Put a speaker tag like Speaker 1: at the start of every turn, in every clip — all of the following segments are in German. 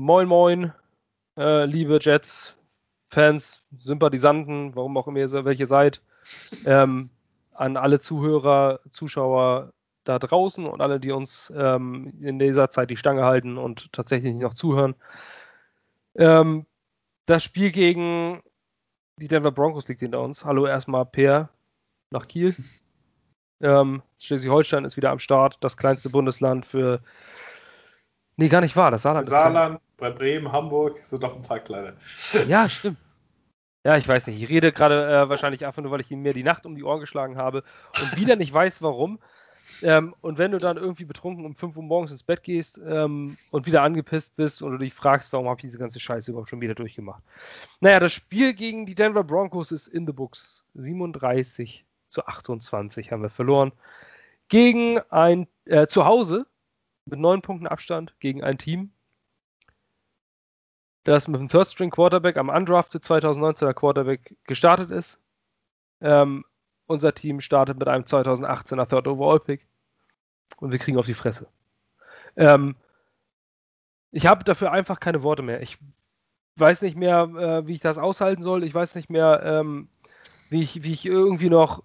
Speaker 1: Moin, moin, äh, liebe Jets-Fans, Sympathisanten, warum auch immer ihr welche seid. Ähm, an alle Zuhörer, Zuschauer da draußen und alle, die uns ähm, in dieser Zeit die Stange halten und tatsächlich noch zuhören. Ähm, das Spiel gegen die Denver Broncos liegt hinter uns. Hallo erstmal Per nach Kiel. Ähm, Schleswig-Holstein ist wieder am Start, das kleinste Bundesland für. Nee, gar nicht wahr. Das Saarland.
Speaker 2: Saarland, bei Bremen, Hamburg sind doch ein paar kleine.
Speaker 1: Ja, stimmt. Ja, ich weiß nicht. Ich rede gerade äh, wahrscheinlich einfach nur, weil ich mir die Nacht um die Ohren geschlagen habe und wieder nicht weiß, warum. Ähm, und wenn du dann irgendwie betrunken um 5 Uhr morgens ins Bett gehst ähm, und wieder angepisst bist und du dich fragst, warum habe ich diese ganze Scheiße überhaupt schon wieder durchgemacht. Naja, das Spiel gegen die Denver Broncos ist in the books. 37 zu 28 haben wir verloren. Gegen ein äh, Zuhause mit neun Punkten Abstand gegen ein Team, das mit dem Third String Quarterback am undrafted 2019er Quarterback gestartet ist. Ähm, unser Team startet mit einem 2018er Third Overall Pick und wir kriegen auf die Fresse. Ähm, ich habe dafür einfach keine Worte mehr. Ich weiß nicht mehr, äh, wie ich das aushalten soll. Ich weiß nicht mehr, ähm, wie, ich, wie ich irgendwie noch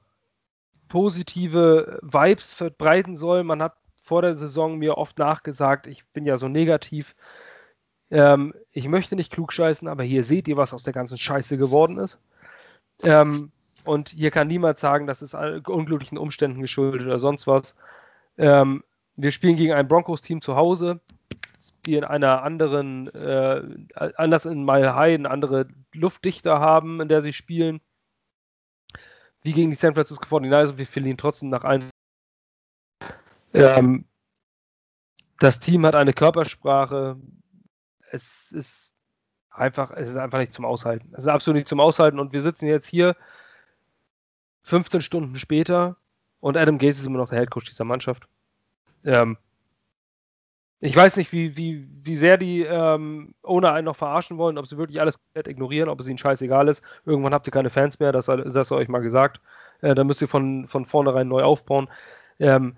Speaker 1: positive Vibes verbreiten soll. Man hat vor der Saison mir oft nachgesagt, ich bin ja so negativ. Ähm, ich möchte nicht klugscheißen, aber hier seht ihr, was aus der ganzen Scheiße geworden ist. Ähm, und hier kann niemand sagen, das ist unglücklichen Umständen geschuldet oder sonst was. Ähm, wir spielen gegen ein Broncos-Team zu Hause, die in einer anderen, äh, anders in Mile High, eine andere Luftdichte haben, in der sie spielen wie gegen die San Francisco 49ers und wir verlieren trotzdem nach einem. Ähm, das Team hat eine Körpersprache. Es ist einfach, es ist einfach nicht zum Aushalten. Es ist absolut nicht zum Aushalten und wir sitzen jetzt hier 15 Stunden später und Adam Gaze ist immer noch der Headcoach dieser Mannschaft. Ähm, ich weiß nicht, wie, wie, wie sehr die ähm, ohne einen noch verarschen wollen, ob sie wirklich alles komplett ignorieren, ob es ihnen scheißegal ist. Irgendwann habt ihr keine Fans mehr, das, das euch mal gesagt. Äh, dann müsst ihr von, von vornherein neu aufbauen. Ähm,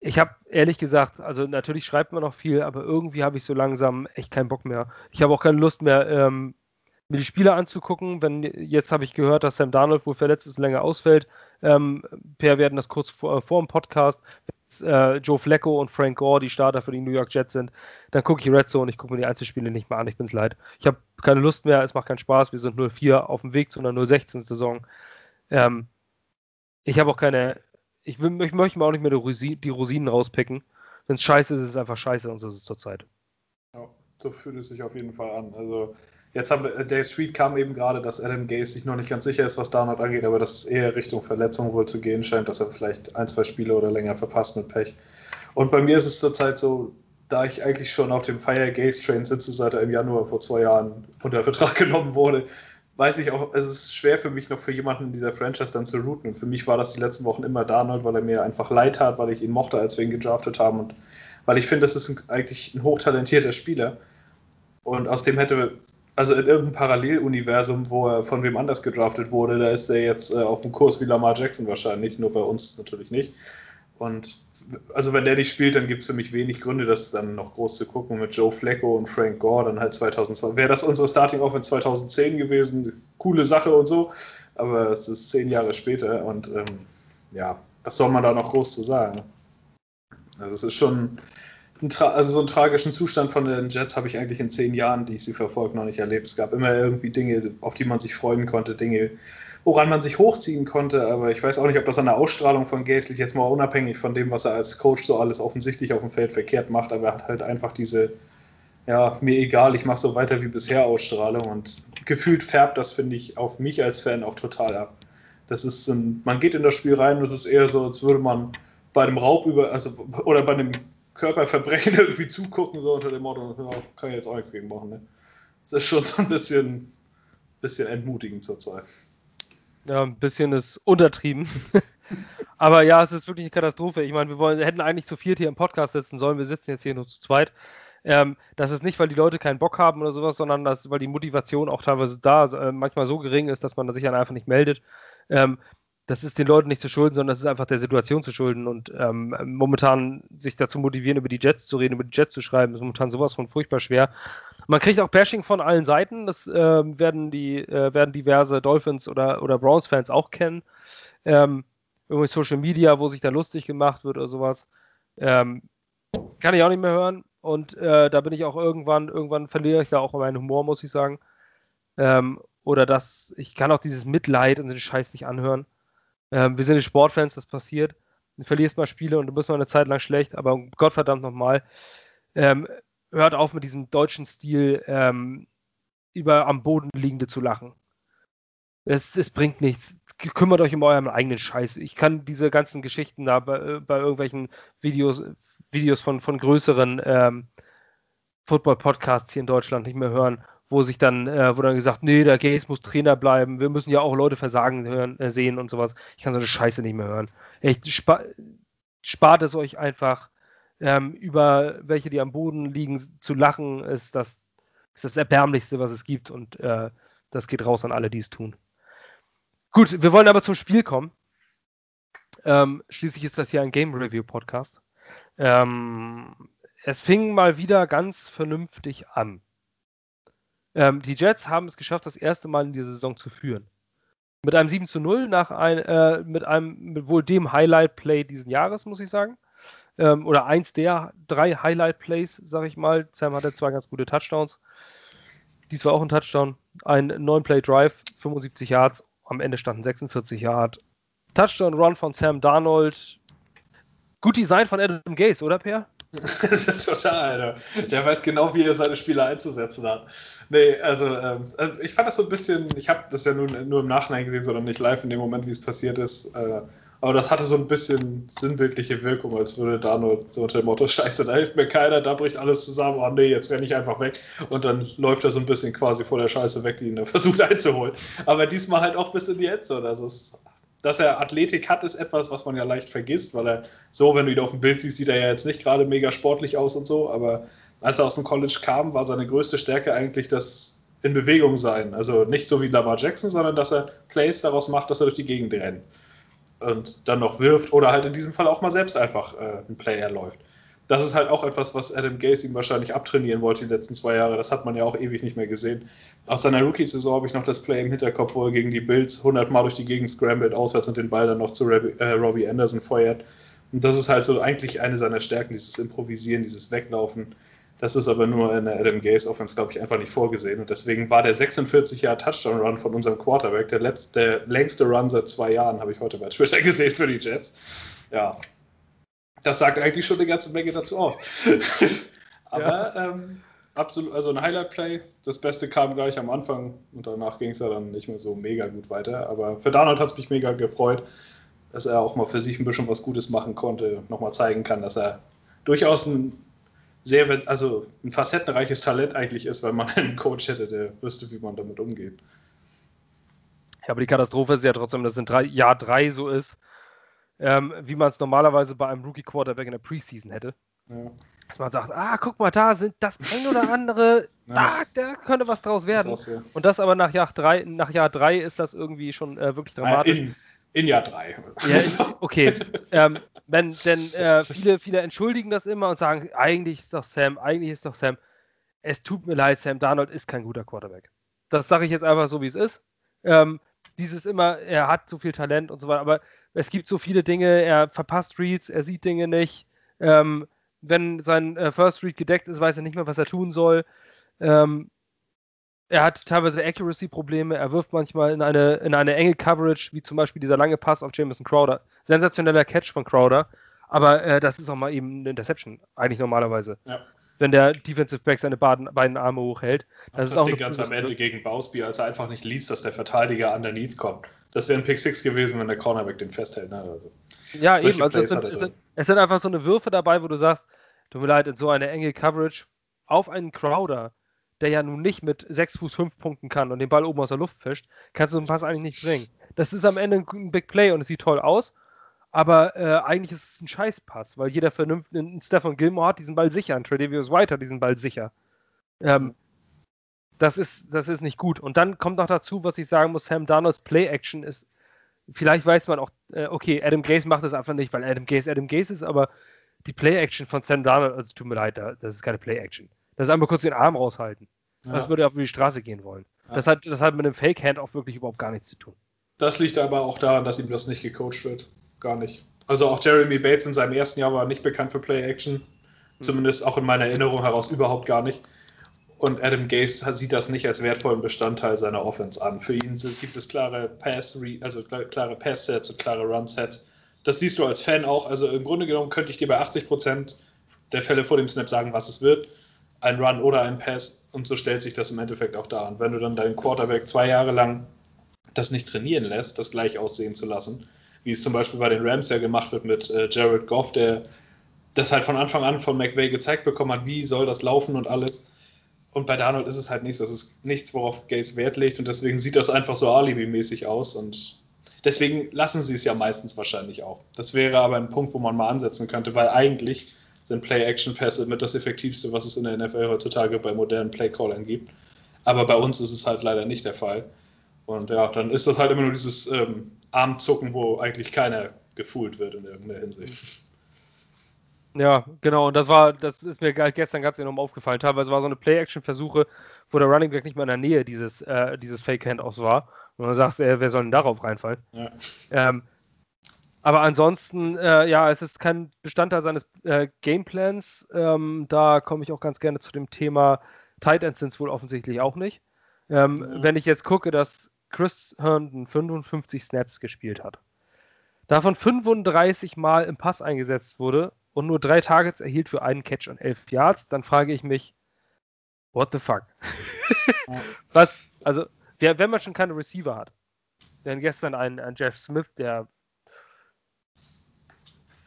Speaker 1: ich habe ehrlich gesagt, also natürlich schreibt man noch viel, aber irgendwie habe ich so langsam echt keinen Bock mehr. Ich habe auch keine Lust mehr, ähm, mir die Spiele anzugucken. Wenn jetzt habe ich gehört, dass Sam Darnold wohl verletzt ist, länger ausfällt. Ähm, per werden das kurz vor, vor dem Podcast äh, Joe Flacco und Frank Gore die Starter für die New York Jets sind, dann gucke ich Red Zone, ich gucke mir die Einzelspiele nicht mehr an, ich bin's leid. Ich habe keine Lust mehr, es macht keinen Spaß, wir sind 0-4 auf dem Weg zu einer 0-16-Saison. Ähm, ich habe auch keine, ich, will, ich möchte mir auch nicht mehr die, Rosinen, die Rosinen rauspicken. Wenn es scheiße ist, ist es einfach scheiße und so ist es zurzeit.
Speaker 2: Ja, so fühlt es sich auf jeden Fall an. Also Jetzt haben wir, der Tweet kam eben gerade, dass Adam Gaze sich noch nicht ganz sicher ist, was Darnold angeht, aber dass es eher Richtung Verletzung wohl zu gehen scheint, dass er vielleicht ein, zwei Spiele oder länger verpasst mit Pech. Und bei mir ist es zurzeit so, da ich eigentlich schon auf dem Fire Gaze Train sitze, seit er im Januar vor zwei Jahren unter Vertrag genommen wurde, weiß ich auch, es ist schwer für mich noch für jemanden in dieser Franchise dann zu routen. Und für mich war das die letzten Wochen immer Darnold, weil er mir einfach leid tat, weil ich ihn mochte, als wir ihn gedraftet haben und weil ich finde, das ist ein, eigentlich ein hochtalentierter Spieler. Und aus dem hätte also in irgendeinem Paralleluniversum, wo er von wem anders gedraftet wurde, da ist er jetzt äh, auf dem Kurs wie Lamar Jackson wahrscheinlich, nur bei uns natürlich nicht. Und also wenn der nicht spielt, dann gibt es für mich wenig Gründe, das dann noch groß zu gucken. Mit Joe Flacco und Frank Gore dann halt 2002. Wäre das unsere Starting Offense 2010 gewesen, coole Sache und so, aber es ist zehn Jahre später und ähm, ja, was soll man da noch groß zu sagen? Also es ist schon, also so einen tragischen Zustand von den Jets habe ich eigentlich in zehn Jahren, die ich sie verfolgt, noch nicht erlebt. Es gab immer irgendwie Dinge, auf die man sich freuen konnte, Dinge, woran man sich hochziehen konnte, aber ich weiß auch nicht, ob das an der Ausstrahlung von Gaze jetzt mal unabhängig von dem, was er als Coach so alles offensichtlich auf dem Feld verkehrt macht, aber er hat halt einfach diese, ja, mir egal, ich mache so weiter wie bisher Ausstrahlung und gefühlt färbt das, finde ich, auf mich als Fan auch total ab. Das ist, ein, man geht in das Spiel rein, das ist eher so, als würde man bei einem Raub über, also, oder bei einem Körperverbrechen irgendwie zugucken, so unter dem Motto, ja, kann ich jetzt auch nichts gegen machen. Ne? Das ist schon so ein bisschen, bisschen entmutigend zurzeit.
Speaker 1: Ja, ein bisschen ist untertrieben. Aber ja, es ist wirklich eine Katastrophe. Ich meine, wir wollen, hätten eigentlich zu viert hier im Podcast sitzen sollen. Wir sitzen jetzt hier nur zu zweit. Ähm, das ist nicht, weil die Leute keinen Bock haben oder sowas, sondern das, weil die Motivation auch teilweise da äh, manchmal so gering ist, dass man sich dann einfach nicht meldet. Ähm, das ist den Leuten nicht zu schulden, sondern das ist einfach der Situation zu schulden. Und ähm, momentan sich dazu motivieren, über die Jets zu reden, über die Jets zu schreiben, ist momentan sowas von furchtbar schwer. Man kriegt auch Bashing von allen Seiten. Das äh, werden, die, äh, werden diverse Dolphins- oder, oder Browns-Fans auch kennen. Ähm, irgendwie Social Media, wo sich da lustig gemacht wird oder sowas. Ähm, kann ich auch nicht mehr hören. Und äh, da bin ich auch irgendwann, irgendwann verliere ich da auch meinen Humor, muss ich sagen. Ähm, oder dass ich kann auch dieses Mitleid und den Scheiß nicht anhören. Ähm, wir sind die Sportfans, das passiert. Du verlierst mal Spiele und du bist mal eine Zeit lang schlecht, aber Gottverdammt nochmal, ähm, hört auf mit diesem deutschen Stil, ähm, über am Boden liegende zu lachen. Es, es bringt nichts. Kümmert euch um euren eigenen Scheiß. Ich kann diese ganzen Geschichten da bei, äh, bei irgendwelchen Videos, Videos von, von größeren ähm, Football-Podcasts hier in Deutschland nicht mehr hören, wo sich dann, äh, wo dann gesagt, nee, der Gaze muss Trainer bleiben, wir müssen ja auch Leute versagen hören, äh, sehen und sowas. Ich kann so eine Scheiße nicht mehr hören. Echt, spa spart es euch einfach, ähm, über welche, die am Boden liegen, zu lachen, ist das, ist das Erbärmlichste, was es gibt und äh, das geht raus an alle, die es tun. Gut, wir wollen aber zum Spiel kommen. Ähm, schließlich ist das hier ein Game Review Podcast. Ähm, es fing mal wieder ganz vernünftig an. Ähm, die Jets haben es geschafft, das erste Mal in dieser Saison zu führen. Mit einem 7 zu 0 nach ein, äh, mit einem, mit wohl dem Highlight-Play diesen Jahres, muss ich sagen. Ähm, oder eins der drei Highlight-Plays, sag ich mal. Sam hatte zwei ganz gute Touchdowns. Dies war auch ein Touchdown. Ein 9-Play-Drive, 75 Yards. Am Ende standen 46 Yards. Touchdown-Run von Sam Darnold. Gut Design von Adam Gaze, oder Per?
Speaker 2: Total, Alter. Der weiß genau, wie er seine Spieler einzusetzen hat. Nee, also ähm, äh, ich fand das so ein bisschen, ich habe das ja nur, nur im Nachhinein gesehen, sondern nicht live in dem Moment, wie es passiert ist. Äh, aber das hatte so ein bisschen sinnbildliche Wirkung, als würde da nur so unter dem Motto, scheiße, da hilft mir keiner, da bricht alles zusammen, oh nee, jetzt renne ich einfach weg. Und dann läuft er so ein bisschen quasi vor der Scheiße weg, die ihn da versucht einzuholen. Aber diesmal halt auch bis in die Endzone. Also es dass er Athletik hat, ist etwas, was man ja leicht vergisst, weil er so, wenn du ihn auf dem Bild siehst, sieht er ja jetzt nicht gerade mega sportlich aus und so, aber als er aus dem College kam, war seine größte Stärke eigentlich das in Bewegung sein. Also nicht so wie Lamar Jackson, sondern dass er Plays daraus macht, dass er durch die Gegend rennt und dann noch wirft oder halt in diesem Fall auch mal selbst einfach äh, ein Player läuft das ist halt auch etwas, was Adam Gase ihm wahrscheinlich abtrainieren wollte die letzten zwei Jahre. Das hat man ja auch ewig nicht mehr gesehen. Aus seiner Rookie-Saison habe ich noch das Play im Hinterkopf, wo er gegen die Bills 100 Mal durch die Gegend scrambled, auswärts und den Ball dann noch zu Robbie, äh, Robbie Anderson feuert. Und das ist halt so eigentlich eine seiner Stärken, dieses Improvisieren, dieses Weglaufen. Das ist aber nur in der Adam Gase Offense, glaube ich, einfach nicht vorgesehen. Und deswegen war der 46 Jahre Touchdown-Run von unserem Quarterback der, letzte, der längste Run seit zwei Jahren, habe ich heute bei Twitter gesehen für die Jets. Ja, das sagt eigentlich schon eine ganze Menge dazu aus. Aber ja. ähm, absolut, also ein Highlight-Play. Das Beste kam gleich am Anfang und danach ging es ja dann nicht mehr so mega gut weiter. Aber für Darnold hat es mich mega gefreut, dass er auch mal für sich ein bisschen was Gutes machen konnte, nochmal zeigen kann, dass er durchaus ein sehr, also ein facettenreiches Talent eigentlich ist, weil man einen Coach hätte, der wüsste, wie man damit umgeht.
Speaker 1: Ja, aber die Katastrophe ist ja trotzdem, dass es in drei, Jahr drei so ist, ähm, wie man es normalerweise bei einem Rookie-Quarterback in der Preseason hätte. Ja. Dass man sagt, ah, guck mal, da sind das ein oder andere, ah, da könnte was draus werden. Das. Und das aber nach Jahr drei, nach Jahr drei ist das irgendwie schon äh, wirklich dramatisch.
Speaker 2: In, in Jahr drei.
Speaker 1: Ja, okay. ähm, wenn, denn äh, viele, viele entschuldigen das immer und sagen, eigentlich ist doch Sam, eigentlich ist doch Sam. Es tut mir leid, Sam Darnold ist kein guter Quarterback. Das sage ich jetzt einfach so, wie es ist. Ähm, dieses immer, er hat so viel Talent und so weiter, aber es gibt so viele Dinge, er verpasst Reads, er sieht Dinge nicht. Ähm, wenn sein äh, First Read gedeckt ist, weiß er nicht mehr, was er tun soll. Ähm, er hat teilweise Accuracy-Probleme, er wirft manchmal in eine, in eine enge Coverage, wie zum Beispiel dieser lange Pass auf Jameson Crowder. Sensationeller Catch von Crowder, aber äh, das ist auch mal eben eine Interception, eigentlich normalerweise. Ja. Wenn der Defensive Back seine beiden, beiden Arme hochhält.
Speaker 2: Das, das ist auch Ding ganz am Ende gegen Bausby, als er einfach nicht liest, dass der Verteidiger underneath kommt. Das wäre ein Pick 6 gewesen, wenn der Cornerback den festhält. Ne? Also,
Speaker 1: ja, eben. Also es sind, es, sind, es sind einfach so eine Würfe dabei, wo du sagst, tut mir leid, in so eine enge Coverage auf einen Crowder, der ja nun nicht mit 6 Fuß 5 Punkten kann und den Ball oben aus der Luft fischt, kannst du so einen Pass eigentlich nicht bringen. Das ist am Ende ein Big Play und es sieht toll aus, aber äh, eigentlich ist es ein Scheißpass, weil jeder vernünftige, Stefan Gilmore hat diesen Ball sicher, ein Tredavious White hat diesen Ball sicher. Ähm, das ist, das ist nicht gut. Und dann kommt noch dazu, was ich sagen muss, Sam Darnolds Play-Action ist vielleicht weiß man auch, äh, okay, Adam Gaze macht das einfach nicht, weil Adam Gaze Adam Gaze ist, aber die Play-Action von Sam Darnold, also tut mir leid, das ist keine Play-Action. Das ist einfach kurz den Arm raushalten. Ja. Das würde auf die Straße gehen wollen. Ja. Das, hat, das hat mit einem Fake-Hand auch wirklich überhaupt gar nichts zu tun.
Speaker 2: Das liegt aber auch daran, dass ihm das nicht gecoacht wird. Gar nicht. Also auch Jeremy Bates in seinem ersten Jahr war nicht bekannt für Play-Action. Hm. Zumindest auch in meiner Erinnerung heraus überhaupt gar nicht. Und Adam Gase sieht das nicht als wertvollen Bestandteil seiner Offense an. Für ihn gibt es klare Pass, also klare Pass-Sets und klare Run-Sets. Das siehst du als Fan auch. Also im Grunde genommen könnte ich dir bei 80% der Fälle vor dem Snap sagen, was es wird. Ein Run oder ein Pass. Und so stellt sich das im Endeffekt auch dar. Und wenn du dann deinen Quarterback zwei Jahre lang das nicht trainieren lässt, das gleich aussehen zu lassen, wie es zum Beispiel bei den Rams ja gemacht wird mit äh, Jared Goff, der das halt von Anfang an von McVay gezeigt bekommen hat, wie soll das laufen und alles und bei Darnold ist es halt nicht so. Es ist nichts, worauf Gates Wert legt und deswegen sieht das einfach so Alibi-mäßig aus und deswegen lassen sie es ja meistens wahrscheinlich auch. Das wäre aber ein Punkt, wo man mal ansetzen könnte, weil eigentlich sind Play-Action-Pässe mit das Effektivste, was es in der NFL heutzutage bei modernen Play-Callern gibt. Aber bei uns ist es halt leider nicht der Fall. Und ja, dann ist das halt immer nur dieses ähm, Armzucken, wo eigentlich keiner gefühlt wird in irgendeiner Hinsicht.
Speaker 1: Ja, genau. Und das war, das ist mir gestern ganz enorm aufgefallen. Teilweise war so eine Play-Action-Versuche, wo der Running Back nicht mal in der Nähe dieses, äh, dieses Fake-Handoffs war. Und dann sagst du, äh, wer soll denn darauf reinfallen? Ja. Ähm, aber ansonsten, äh, ja, es ist kein Bestandteil seines äh, Gameplans. Ähm, da komme ich auch ganz gerne zu dem Thema Tight Ends sind es wohl offensichtlich auch nicht. Ähm, ja. Wenn ich jetzt gucke, dass Chris Herndon 55 Snaps gespielt hat, davon 35 Mal im Pass eingesetzt wurde und nur drei Targets erhielt für einen Catch und elf Yards, dann frage ich mich, what the fuck? Was, also, wer, wenn man schon keine Receiver hat, denn gestern ein, ein Jeff Smith, der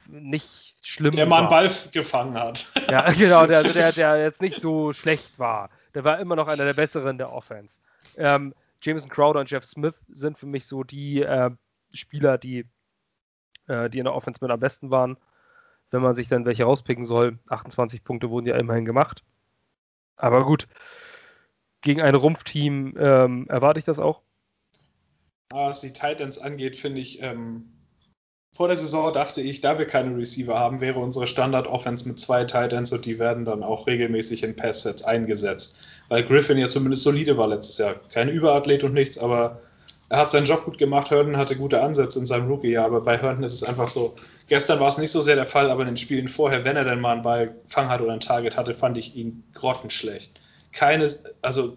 Speaker 1: nicht schlimm
Speaker 2: Der mal einen Ball gefangen hat.
Speaker 1: Ja, genau, der, der, der jetzt nicht so schlecht war. Der war immer noch einer der besseren der Offense. Ähm, Jameson Crowder und Jeff Smith sind für mich so die äh, Spieler, die, äh, die in der Offense mit am besten waren wenn man sich dann welche rauspicken soll. 28 Punkte wurden ja immerhin gemacht. Aber gut, gegen ein Rumpfteam ähm, erwarte ich das auch.
Speaker 2: Was die Titans angeht, finde ich, ähm, vor der Saison dachte ich, da wir keine Receiver haben, wäre unsere Standard-Offense mit zwei Titans und die werden dann auch regelmäßig in Pass-Sets eingesetzt. Weil Griffin ja zumindest solide war letztes Jahr. Kein Überathlet und nichts, aber er hat seinen Job gut gemacht. Herndon hatte gute Ansätze in seinem Rookie-Jahr, aber bei Herndon ist es einfach so. Gestern war es nicht so sehr der Fall, aber in den Spielen vorher, wenn er denn mal einen Ball Fang hat oder ein Target hatte, fand ich ihn grottenschlecht. Keine, also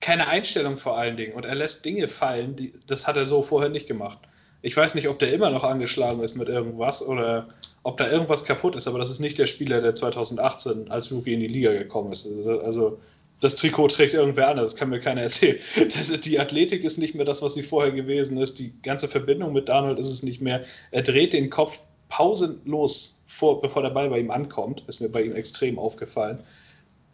Speaker 2: keine Einstellung vor allen Dingen. Und er lässt Dinge fallen, die, das hat er so vorher nicht gemacht. Ich weiß nicht, ob der immer noch angeschlagen ist mit irgendwas oder ob da irgendwas kaputt ist, aber das ist nicht der Spieler, der 2018 als Rookie in die Liga gekommen ist. Also das Trikot trägt irgendwer anders, das kann mir keiner erzählen. Das, die Athletik ist nicht mehr das, was sie vorher gewesen ist. Die ganze Verbindung mit Donald ist es nicht mehr. Er dreht den Kopf pausenlos vor, bevor der Ball bei ihm ankommt. Ist mir bei ihm extrem aufgefallen.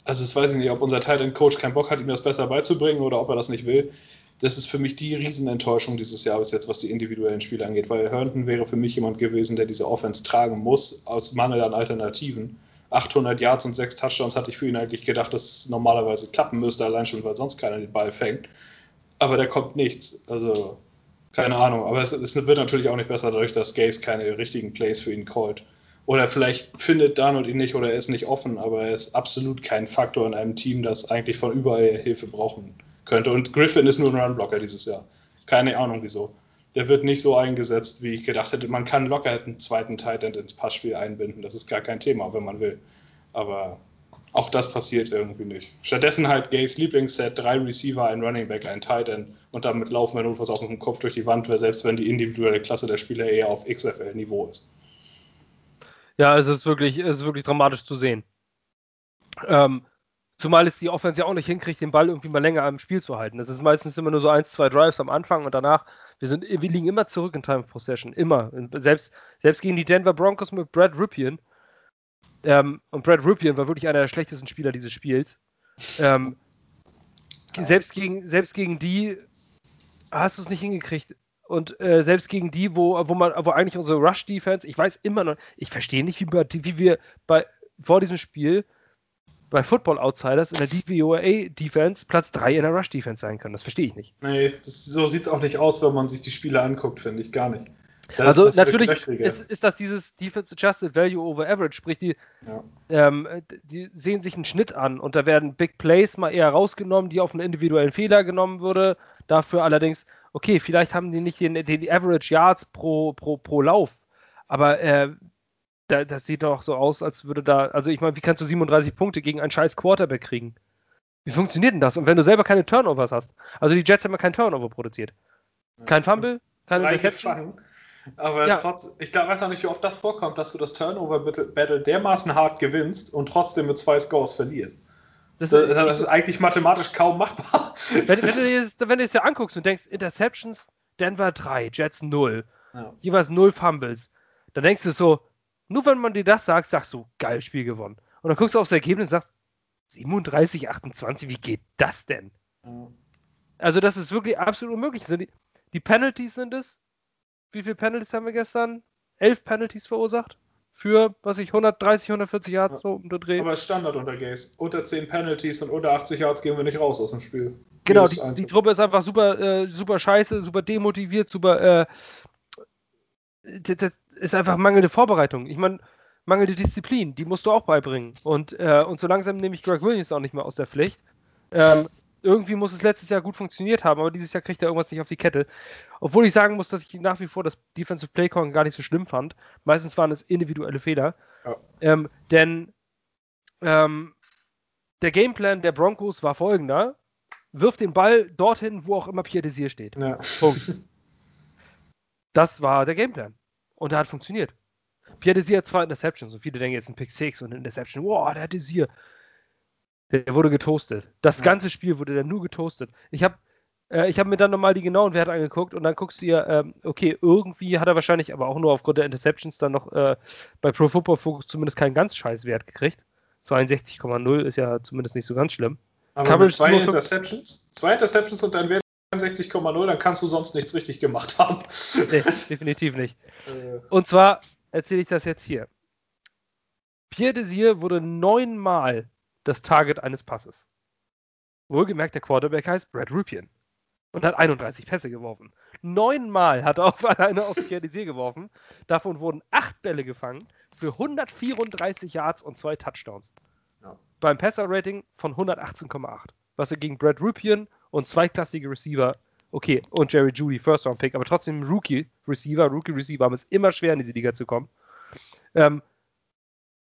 Speaker 2: Also, das weiß ich nicht, ob unser Titan Coach keinen Bock hat, ihm das besser beizubringen oder ob er das nicht will. Das ist für mich die Riesenenttäuschung dieses Jahr bis jetzt, was die individuellen Spiele angeht, weil Herndon wäre für mich jemand gewesen, der diese Offense tragen muss, aus Mangel an Alternativen. 800 Yards und 6 Touchdowns hatte ich für ihn eigentlich gedacht, dass es normalerweise klappen müsste, allein schon, weil sonst keiner den Ball fängt. Aber der kommt nichts. Also, keine Ahnung. Aber es, es wird natürlich auch nicht besser dadurch, dass Gaze keine richtigen Plays für ihn callt. Oder vielleicht findet Donald ihn nicht oder er ist nicht offen, aber er ist absolut kein Faktor in einem Team, das eigentlich von überall Hilfe brauchen könnte. Und Griffin ist nur ein Runblocker dieses Jahr. Keine Ahnung wieso der wird nicht so eingesetzt, wie ich gedacht hätte. Man kann locker einen zweiten Titan ins Passspiel einbinden. Das ist gar kein Thema, wenn man will. Aber auch das passiert irgendwie nicht. Stattdessen halt Gays Lieblingsset, drei Receiver, ein Running Back, ein Titan und damit laufen wir notfalls auch mit dem Kopf durch die Wand, selbst wenn die individuelle Klasse der Spieler eher auf XFL-Niveau ist.
Speaker 1: Ja, es ist wirklich, es ist wirklich dramatisch zu sehen. Ähm, Zumal es die Offense ja auch nicht hinkriegt, den Ball irgendwie mal länger am Spiel zu halten. Das ist meistens immer nur so ein, zwei Drives am Anfang und danach, wir, sind, wir liegen immer zurück in Time of Possession. Immer. Selbst, selbst gegen die Denver Broncos mit Brad Ripien. Ähm, und Brad Ripien war wirklich einer der schlechtesten Spieler dieses Spiels. Ähm, selbst, gegen, selbst gegen die hast du es nicht hingekriegt. Und äh, selbst gegen die, wo, wo man, wo eigentlich unsere Rush-Defense, ich weiß immer noch, ich verstehe nicht, wie, wie wir bei, vor diesem Spiel bei Football Outsiders in der DVOA Defense Platz 3 in der Rush Defense sein können. Das verstehe ich nicht.
Speaker 2: Nee, so sieht es auch nicht aus, wenn man sich die Spiele anguckt, finde ich gar nicht.
Speaker 1: Da also natürlich ist, ist, das dieses Defense Adjusted Value over Average, sprich die, ja. ähm, die sehen sich einen Schnitt an und da werden Big Plays mal eher rausgenommen, die auf einen individuellen Fehler genommen würde. Dafür allerdings, okay, vielleicht haben die nicht den, den Average Yards pro, pro, pro Lauf, aber äh, da, das sieht doch so aus, als würde da, also ich meine, wie kannst du 37 Punkte gegen einen scheiß Quarterback kriegen? Wie funktioniert denn das? Und wenn du selber keine Turnovers hast? Also die Jets haben ja keinen Turnover produziert. Kein Fumble, keine
Speaker 2: Interception. Aber ja. trotz, ich glaube, weiß auch nicht, wie oft das vorkommt, dass du das Turnover-Battle dermaßen hart gewinnst und trotzdem mit zwei Scores verlierst. Das, das, das ist eigentlich mathematisch kaum machbar.
Speaker 1: Wenn, wenn, du das, wenn es dir anguckst und denkst, Interceptions, Denver 3, Jets 0, ja. jeweils 0 Fumbles, dann denkst du so, nur wenn man dir das sagt, sagst du, geil, Spiel gewonnen. Und dann guckst du aufs Ergebnis und sagst, 37, 28, wie geht das denn? Ja. Also, das ist wirklich absolut unmöglich. Also die, die Penalties sind es. Wie viele Penalties haben wir gestern? Elf Penalties verursacht? Für, was ich, 130, 140 Yards so
Speaker 2: umgedreht. Aber Standard unter Gays. Unter 10 Penalties und unter 80 Yards gehen wir nicht raus aus dem Spiel.
Speaker 1: Genau, die, die, Truppe ist einfach super, äh, super scheiße, super demotiviert, super. Äh, das, ist einfach mangelnde Vorbereitung. Ich meine, mangelnde Disziplin, die musst du auch beibringen. Und, äh, und so langsam nehme ich Greg Williams auch nicht mehr aus der Pflicht. Ähm, irgendwie muss es letztes Jahr gut funktioniert haben, aber dieses Jahr kriegt er irgendwas nicht auf die Kette. Obwohl ich sagen muss, dass ich nach wie vor das Defensive Play Calling gar nicht so schlimm fand. Meistens waren es individuelle Fehler. Ja. Ähm, denn ähm, der Gameplan der Broncos war folgender: Wirf den Ball dorthin, wo auch immer Pierre Desir steht. Ja. Punkt. Das war der Gameplan. Und er hat funktioniert. Pierre Desir hat zwei Interceptions und viele denken jetzt ein Pick 6 und eine Interception. Wow, der hat Desir. Der wurde getoastet. Das ja. ganze Spiel wurde dann nur getoastet. Ich habe äh, hab mir dann nochmal die genauen Werte angeguckt und dann guckst du dir, ähm, okay, irgendwie hat er wahrscheinlich, aber auch nur aufgrund der Interceptions, dann noch äh, bei Pro Football Focus zumindest keinen ganz scheiß Wert gekriegt. 62,0 ist ja zumindest nicht so ganz schlimm.
Speaker 2: Aber zwei Interceptions, zwei Interceptions und dein Wert 62,0, dann kannst du sonst nichts richtig gemacht haben.
Speaker 1: Nee, definitiv nicht. Und zwar erzähle ich das jetzt hier. Pierre Desir wurde neunmal das Target eines Passes. Wohlgemerkt, der Quarterback heißt Brad Rupien und hat 31 Pässe geworfen. Neunmal hat er auf alleine auf Pierre Desir geworfen. Davon wurden acht Bälle gefangen für 134 Yards und zwei Touchdowns. Ja. Beim Passer-Rating von 118,8. Was er gegen Brad Rupien und zweiklassige Receiver, okay, und Jerry Judy, First-Round-Pick, aber trotzdem Rookie-Receiver, Rookie-Receiver haben es immer schwer, in diese Liga zu kommen. Ähm,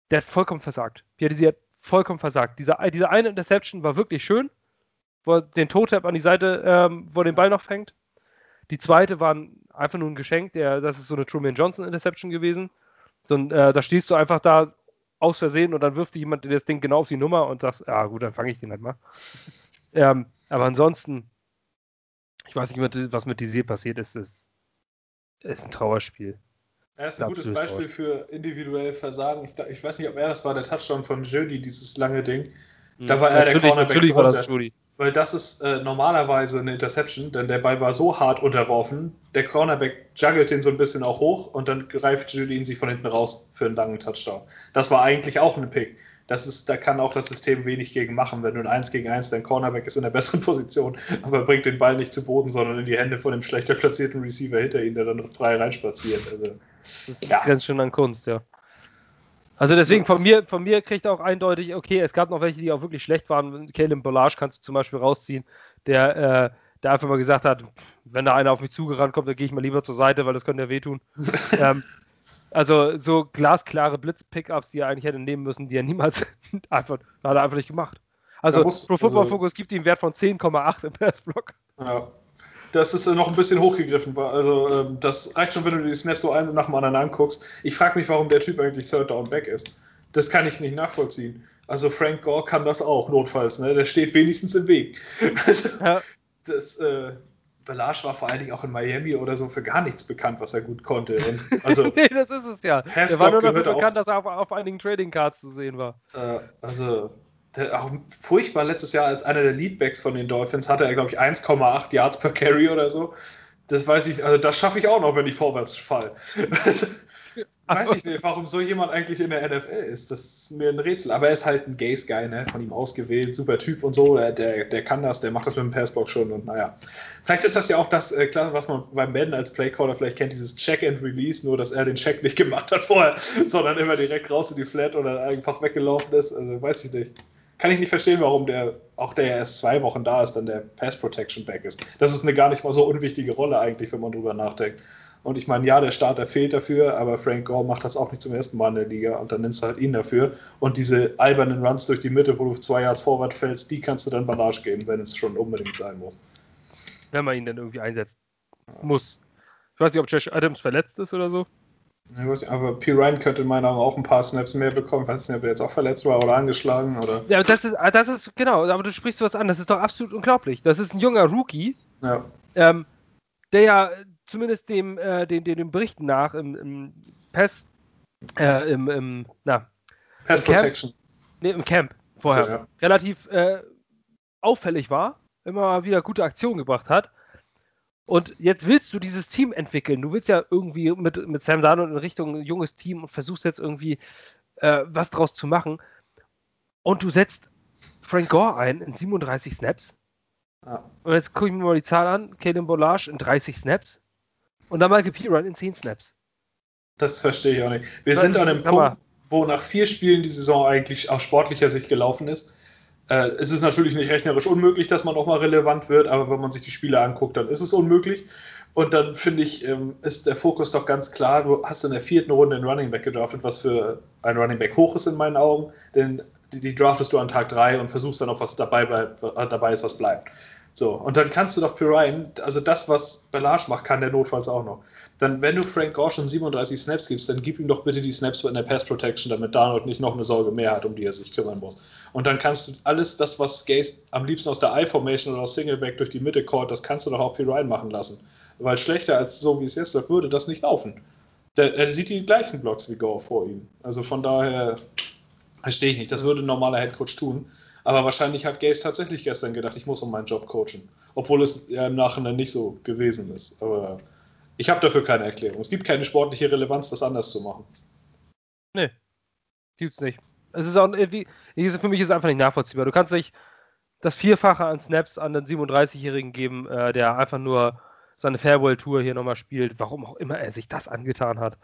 Speaker 1: der hat vollkommen versagt. Desir hat vollkommen versagt. Diese, diese eine Interception war wirklich schön, wo er den Totap an die Seite, ähm, wo er den Ball noch fängt. Die zweite war einfach nur ein Geschenk, der, das ist so eine Truman Johnson Interception gewesen. So, äh, da stehst du einfach da aus Versehen und dann wirft dir jemand das Ding genau auf die Nummer und sagst, ja gut, dann fange ich den halt mal. Ähm, aber ansonsten, ich weiß nicht, was mit Desir passiert ist. Es ist ein Trauerspiel.
Speaker 2: Er ist ein gutes Beispiel für individuell Versagen. Ich, ich, weiß nicht, ob er das war, der Touchdown von Jody, dieses lange Ding. Da hm, war er der Cornerback natürlich drunter. War das Jody. Weil das ist äh, normalerweise eine Interception, denn der Ball war so hart unterworfen, der Cornerback juggelt den so ein bisschen auch hoch und dann greift Judy ihn sich von hinten raus für einen langen Touchdown. Das war eigentlich auch ein Pick. Das ist, da kann auch das System wenig gegen machen. Wenn du ein 1 gegen 1, dein Cornerback ist in der besseren Position, aber bringt den Ball nicht zu Boden, sondern in die Hände von dem schlechter platzierten Receiver hinter ihm, der dann frei reinspaziert. Also,
Speaker 1: das ist ja. ganz schön an Kunst, ja. Also deswegen von mir, von mir kriegt auch eindeutig, okay, es gab noch welche, die auch wirklich schlecht waren. Caleb Bollage kannst du zum Beispiel rausziehen, der, äh, der einfach mal gesagt hat, wenn da einer auf mich zugerannt kommt, dann gehe ich mal lieber zur Seite, weil das könnte ja wehtun. ähm, also so glasklare Blitz-Pickups, die er eigentlich hätte nehmen müssen, die er niemals einfach, hat er einfach nicht gemacht. Also muss, Pro Football also, Focus gibt ihm einen Wert von 10,8 im Passblock.
Speaker 2: Ja das ist äh, noch ein bisschen hochgegriffen. Also ähm, das reicht schon, wenn du die Snaps so einen nach dem anderen anguckst. Ich frage mich, warum der Typ eigentlich Third Down Back ist. Das kann ich nicht nachvollziehen. Also Frank Gore kann das auch, notfalls. Ne? Der steht wenigstens im Weg. Also, ja. Das, äh, Belage war vor allen Dingen auch in Miami oder so für gar nichts bekannt, was er gut konnte. Und also,
Speaker 1: nee, das ist es ja. Er war nur dafür bekannt, dass er auf, auf, einigen Trading Cards zu sehen war.
Speaker 2: Äh, also auch furchtbar letztes Jahr als einer der Leadbacks von den Dolphins hatte er, glaube ich, 1,8 Yards per Carry oder so. Das weiß ich, also das schaffe ich auch noch, wenn ich vorwärts falle. weiß ich nicht, warum so jemand eigentlich in der NFL ist. Das ist mir ein Rätsel. Aber er ist halt ein Gaze-Guy, ne? von ihm ausgewählt, super Typ und so. Der, der, der kann das, der macht das mit dem Passbox schon. Und naja, vielleicht ist das ja auch das, äh, klar, was man beim Madden als Playcaller vielleicht kennt, dieses Check and Release, nur dass er den Check nicht gemacht hat vorher, sondern immer direkt raus in die Flat oder einfach weggelaufen ist. Also weiß ich nicht kann ich nicht verstehen, warum der, auch der erst zwei Wochen da ist, dann der Pass Protection Back ist. Das ist eine gar nicht mal so unwichtige Rolle eigentlich, wenn man drüber nachdenkt. Und ich meine, ja, der Starter fehlt dafür, aber Frank Gore macht das auch nicht zum ersten Mal in der Liga und dann nimmst du halt ihn dafür. Und diese albernen Runs durch die Mitte, wo du zwei Yards vorwärts fällst, die kannst du dann Banage geben, wenn es schon unbedingt sein muss.
Speaker 1: Wenn man ihn dann irgendwie einsetzt. Muss. Ich weiß nicht, ob Josh Adams verletzt ist oder so.
Speaker 2: Nicht, aber P. Ryan könnte in meinen Augen auch ein paar Snaps mehr bekommen. Ich weiß nicht, ob er jetzt auch verletzt war oder angeschlagen oder.
Speaker 1: Ja, das ist, ah, das ist, genau, aber du sprichst was an, das ist doch absolut unglaublich. Das ist ein junger Rookie,
Speaker 2: ja.
Speaker 1: ähm, der ja zumindest dem, äh, den, den, den Berichten nach im, im Pass, äh, im, im, na,
Speaker 2: Pass
Speaker 1: im Camp,
Speaker 2: Protection.
Speaker 1: Nee, im Camp vorher.
Speaker 2: So, ja.
Speaker 1: Relativ äh, auffällig war, immer mal wieder gute Aktionen gebracht hat. Und jetzt willst du dieses Team entwickeln. Du willst ja irgendwie mit, mit Sam Darnold in Richtung junges Team und versuchst jetzt irgendwie äh, was draus zu machen. Und du setzt Frank Gore ein in 37 Snaps.
Speaker 2: Ja.
Speaker 1: Und jetzt gucke ich mir mal die Zahl an. Kalen Bolage in 30 Snaps. Und dann Michael Piran in 10 Snaps.
Speaker 2: Das verstehe ich auch nicht. Wir Dann, sind an einem Punkt, wo nach vier Spielen die Saison eigentlich aus sportlicher Sicht gelaufen ist. Äh, es ist natürlich nicht rechnerisch unmöglich, dass man auch mal relevant wird, aber wenn man sich die Spiele anguckt, dann ist es unmöglich. Und dann finde ich, ähm, ist der Fokus doch ganz klar. Du hast in der vierten Runde einen Running Back gedraftet, was für ein Running Back hoch ist in meinen Augen, denn die, die draftest du an Tag 3 und versuchst dann auch, was dabei, bleibt, dabei ist, was bleibt. So, und dann kannst du doch Pirine, also das, was Belage macht, kann der notfalls auch noch. Dann, wenn du Frank Gore schon 37 Snaps gibst, dann gib ihm doch bitte die Snaps in der Pass Protection, damit Darnold nicht noch eine Sorge mehr hat, um die er sich kümmern muss. Und dann kannst du alles das, was Gaze am liebsten aus der I-Formation oder aus Singleback durch die Mitte callt, das kannst du doch auch Pirine machen lassen. Weil schlechter als so, wie es jetzt läuft, würde das nicht laufen. Der, er sieht die gleichen Blocks wie Gore vor ihm. Also von daher verstehe ich nicht. Das würde ein normaler Headcoach tun. Aber wahrscheinlich hat Gaze tatsächlich gestern gedacht, ich muss um meinen Job coachen. Obwohl es ja im Nachhinein nicht so gewesen ist. Aber ich habe dafür keine Erklärung. Es gibt keine sportliche Relevanz, das anders zu machen.
Speaker 1: Nee, gibt's nicht. Es ist auch, wie, für mich ist es einfach nicht nachvollziehbar. Du kannst nicht das Vierfache an Snaps an den 37-Jährigen geben, äh, der einfach nur seine Farewell-Tour hier nochmal spielt, warum auch immer er sich das angetan hat.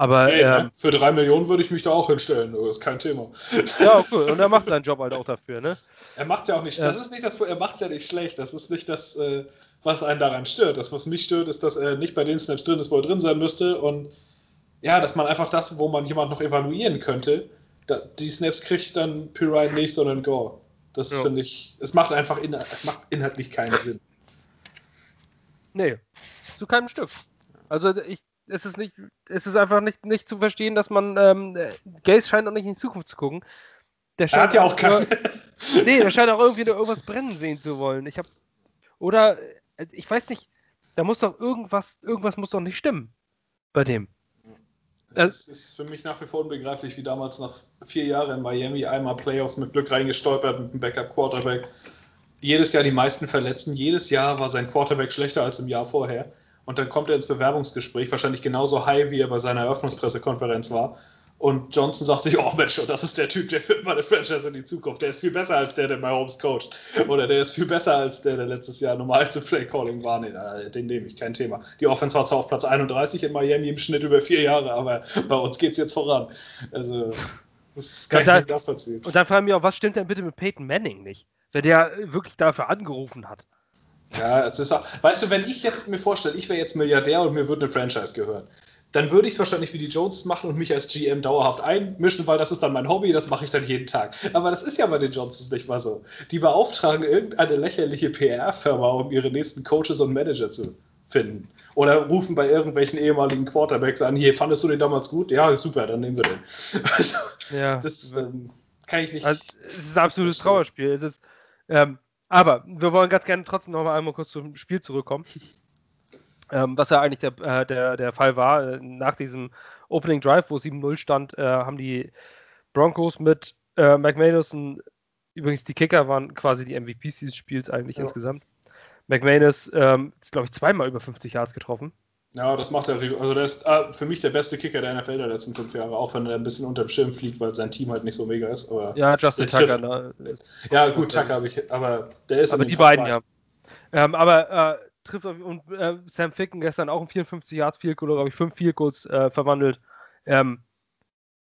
Speaker 1: Aber hey,
Speaker 2: ähm, ne? für drei Millionen würde ich mich da auch hinstellen, das ist kein Thema.
Speaker 1: Ja, cool. Und er macht seinen Job halt auch dafür, ne?
Speaker 2: Er macht ja auch nicht, das ist nicht das, er macht ja nicht schlecht, das ist nicht das, äh, was einen daran stört. Das, was mich stört, ist, dass er nicht bei den Snaps drin ist, wo er drin sein müsste und ja, dass man einfach das, wo man jemand noch evaluieren könnte, die Snaps kriegt dann Pirine nicht, sondern Gore. Das ja. finde ich, es macht einfach in, es macht inhaltlich keinen Sinn.
Speaker 1: Nee, zu keinem Stück. Also ich es ist nicht, es ist einfach nicht, nicht zu verstehen, dass man, ähm, Gaze scheint auch nicht in die Zukunft zu gucken.
Speaker 2: Der scheint er hat ja auch keinen.
Speaker 1: nee, der scheint auch irgendwie nur irgendwas brennen sehen zu wollen. Ich habe, oder, also ich weiß nicht, da muss doch irgendwas, irgendwas muss doch nicht stimmen bei dem.
Speaker 2: Es ist für mich nach wie vor unbegreiflich, wie damals nach vier Jahren in Miami einmal Playoffs mit Glück reingestolpert mit dem Backup-Quarterback. Jedes Jahr die meisten Verletzten. Jedes Jahr war sein Quarterback schlechter als im Jahr vorher. Und dann kommt er ins Bewerbungsgespräch, wahrscheinlich genauso high, wie er bei seiner Eröffnungspressekonferenz war. Und Johnson sagt sich, oh Mensch, das ist der Typ, der führt meine Franchise in die Zukunft. Der ist viel besser als der, der bei Holmes coacht. Oder der ist viel besser als der, der letztes Jahr normal zu Play Calling war. Nee, den nehme ich, kein Thema. Die Offense war zwar auf Platz 31 in Miami im Schnitt über vier Jahre, aber bei uns geht es jetzt voran. Also, das kann ja, ich nicht nachvollziehen.
Speaker 1: Und dann fragen wir auch, was stimmt denn bitte mit Peyton Manning nicht? Wenn der wirklich dafür angerufen hat.
Speaker 2: Ja, es ist auch, weißt du, wenn ich jetzt mir vorstelle, ich wäre jetzt Milliardär und mir würde eine Franchise gehören, dann würde ich es wahrscheinlich wie die Joneses machen und mich als GM dauerhaft einmischen, weil das ist dann mein Hobby, das mache ich dann jeden Tag. Aber das ist ja bei den Johnsons nicht mal so. Die beauftragen irgendeine lächerliche PR-Firma, um ihre nächsten Coaches und Manager zu finden. Oder rufen bei irgendwelchen ehemaligen Quarterbacks an, hier, fandest du den damals gut? Ja, super, dann nehmen wir den. Also,
Speaker 1: ja.
Speaker 2: Das ähm, kann ich nicht.
Speaker 1: Also, es ist ein absolutes Trauerspiel. Es ist, ähm, aber wir wollen ganz gerne trotzdem noch mal einmal kurz zum Spiel zurückkommen. Ähm, was ja eigentlich der, äh, der, der Fall war. Nach diesem Opening Drive, wo es 7-0 stand, äh, haben die Broncos mit äh, McManus, übrigens die Kicker waren quasi die MVPs dieses Spiels eigentlich ja. insgesamt. McManus ähm, ist, glaube ich, zweimal über 50 Yards getroffen.
Speaker 2: Ja, das macht er. Also, der ist äh, für mich der beste Kicker der NFL der letzten fünf Jahre, auch wenn er ein bisschen unter dem Schirm fliegt, weil sein Team halt nicht so mega ist. Aber
Speaker 1: ja, Justin Tucker. Ne,
Speaker 2: ja, gut, Tucker habe ich, aber der ist
Speaker 1: Aber die beiden, ja. Ähm, aber äh, trifft und äh, Sam Ficken gestern auch ein 54 Yards Field Goal, glaube ich, fünf Field Goals äh, verwandelt. Ähm,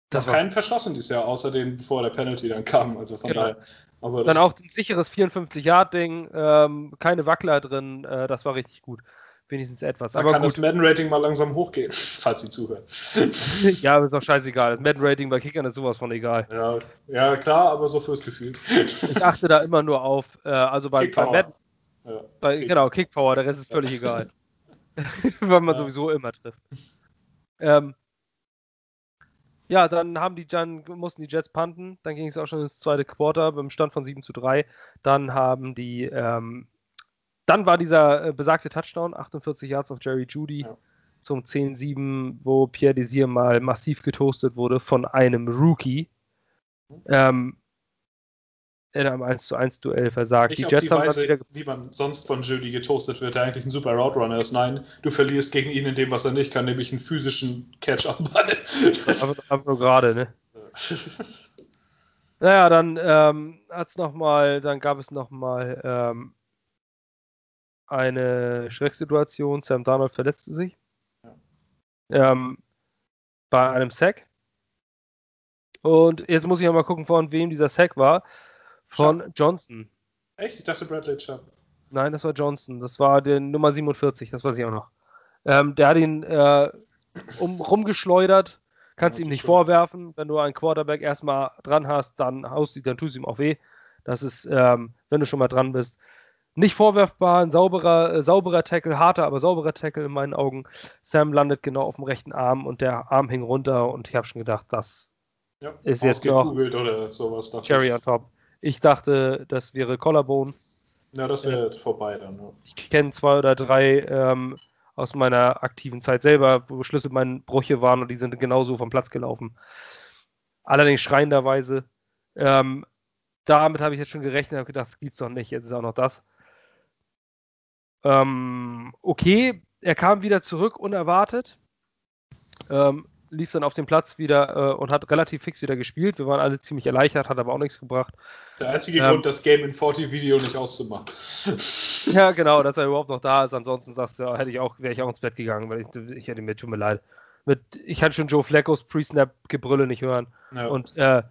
Speaker 2: das keinen verschossen dieses Jahr, außerdem bevor der Penalty dann kam. Also von genau. daher.
Speaker 1: Aber dann auch ein sicheres 54-Yard-Ding, ähm, keine Wackler drin, äh, das war richtig gut. Wenigstens etwas.
Speaker 2: Da aber kann gut. das Madden-Rating mal langsam hochgehen, falls Sie zuhören.
Speaker 1: ja, aber ist auch scheißegal. Das Madden-Rating bei Kickern ist sowas von egal.
Speaker 2: Ja, ja, klar, aber so fürs Gefühl.
Speaker 1: ich achte da immer nur auf, äh, also bei, bei Madden. Ja, bei, Kick. Genau, Kickpower, der Rest ist völlig egal. Weil man ja. sowieso immer trifft. Ähm, ja, dann haben die dann mussten die Jets punten. Dann ging es auch schon ins zweite Quarter beim Stand von 7 zu 3. Dann haben die, ähm, dann war dieser äh, besagte Touchdown, 48 Yards auf Jerry Judy ja. zum 10-7, wo Pierre Desir mal massiv getoastet wurde von einem Rookie. Ähm, in einem 1 zu 1 Duell versagt.
Speaker 2: Nicht die Jets die haben Weise, wieder... wie man sonst von Judy getoastet wird, der eigentlich ein super Route ist. Nein, du verlierst gegen ihn in dem, was er nicht kann, nämlich einen physischen Catch-up-Ball.
Speaker 1: aber, aber nur gerade, ne? naja, dann ähm, hat's noch mal, dann gab es nochmal ähm, eine Schrecksituation. Sam Darnold verletzte sich. Ja. Ähm, bei einem Sack. Und jetzt muss ich mal gucken, von wem dieser Sack war von Chubb. Johnson.
Speaker 2: Echt? Ich dachte Bradley Chubb.
Speaker 1: Nein, das war Johnson. Das war der Nummer 47, das weiß ich auch noch. Ähm, der hat ihn äh, um, rumgeschleudert. Kannst ja, ihm nicht schön. vorwerfen. Wenn du einen Quarterback erstmal dran hast, dann haust dann tust du ihm auch weh. Das ist, ähm, wenn du schon mal dran bist, nicht vorwerfbar. Ein sauberer, äh, sauberer Tackle, harter, aber sauberer Tackle in meinen Augen. Sam landet genau auf dem rechten Arm und der Arm hing runter und ich habe schon gedacht, das ja, ist jetzt noch
Speaker 2: oder sowas.
Speaker 1: Cherry on top. Ich dachte, das wäre Collarbone.
Speaker 2: Ja, das wäre äh, vorbei dann. Ja.
Speaker 1: Ich kenne zwei oder drei ähm, aus meiner aktiven Zeit selber, wo Schlüsselbeinbrüche waren und die sind genauso vom Platz gelaufen. Allerdings schreienderweise. Ähm, damit habe ich jetzt schon gerechnet, habe gedacht, das gibt's doch nicht. Jetzt ist auch noch das. Ähm, okay, er kam wieder zurück, unerwartet. Ähm, lief dann auf dem Platz wieder äh, und hat relativ fix wieder gespielt. Wir waren alle ziemlich erleichtert, hat aber auch nichts gebracht.
Speaker 2: Der einzige ähm, Grund, das Game in 40 Video nicht auszumachen.
Speaker 1: ja, genau, dass er überhaupt noch da ist. Ansonsten sagst du, ja, hätte ich auch, wäre ich auch ins Bett gegangen, weil ich, ich hätte mir, tut mir leid. Mit, ich kann schon Joe Flaccos Pre-Snap-Gebrülle nicht hören. Ja. Und äh,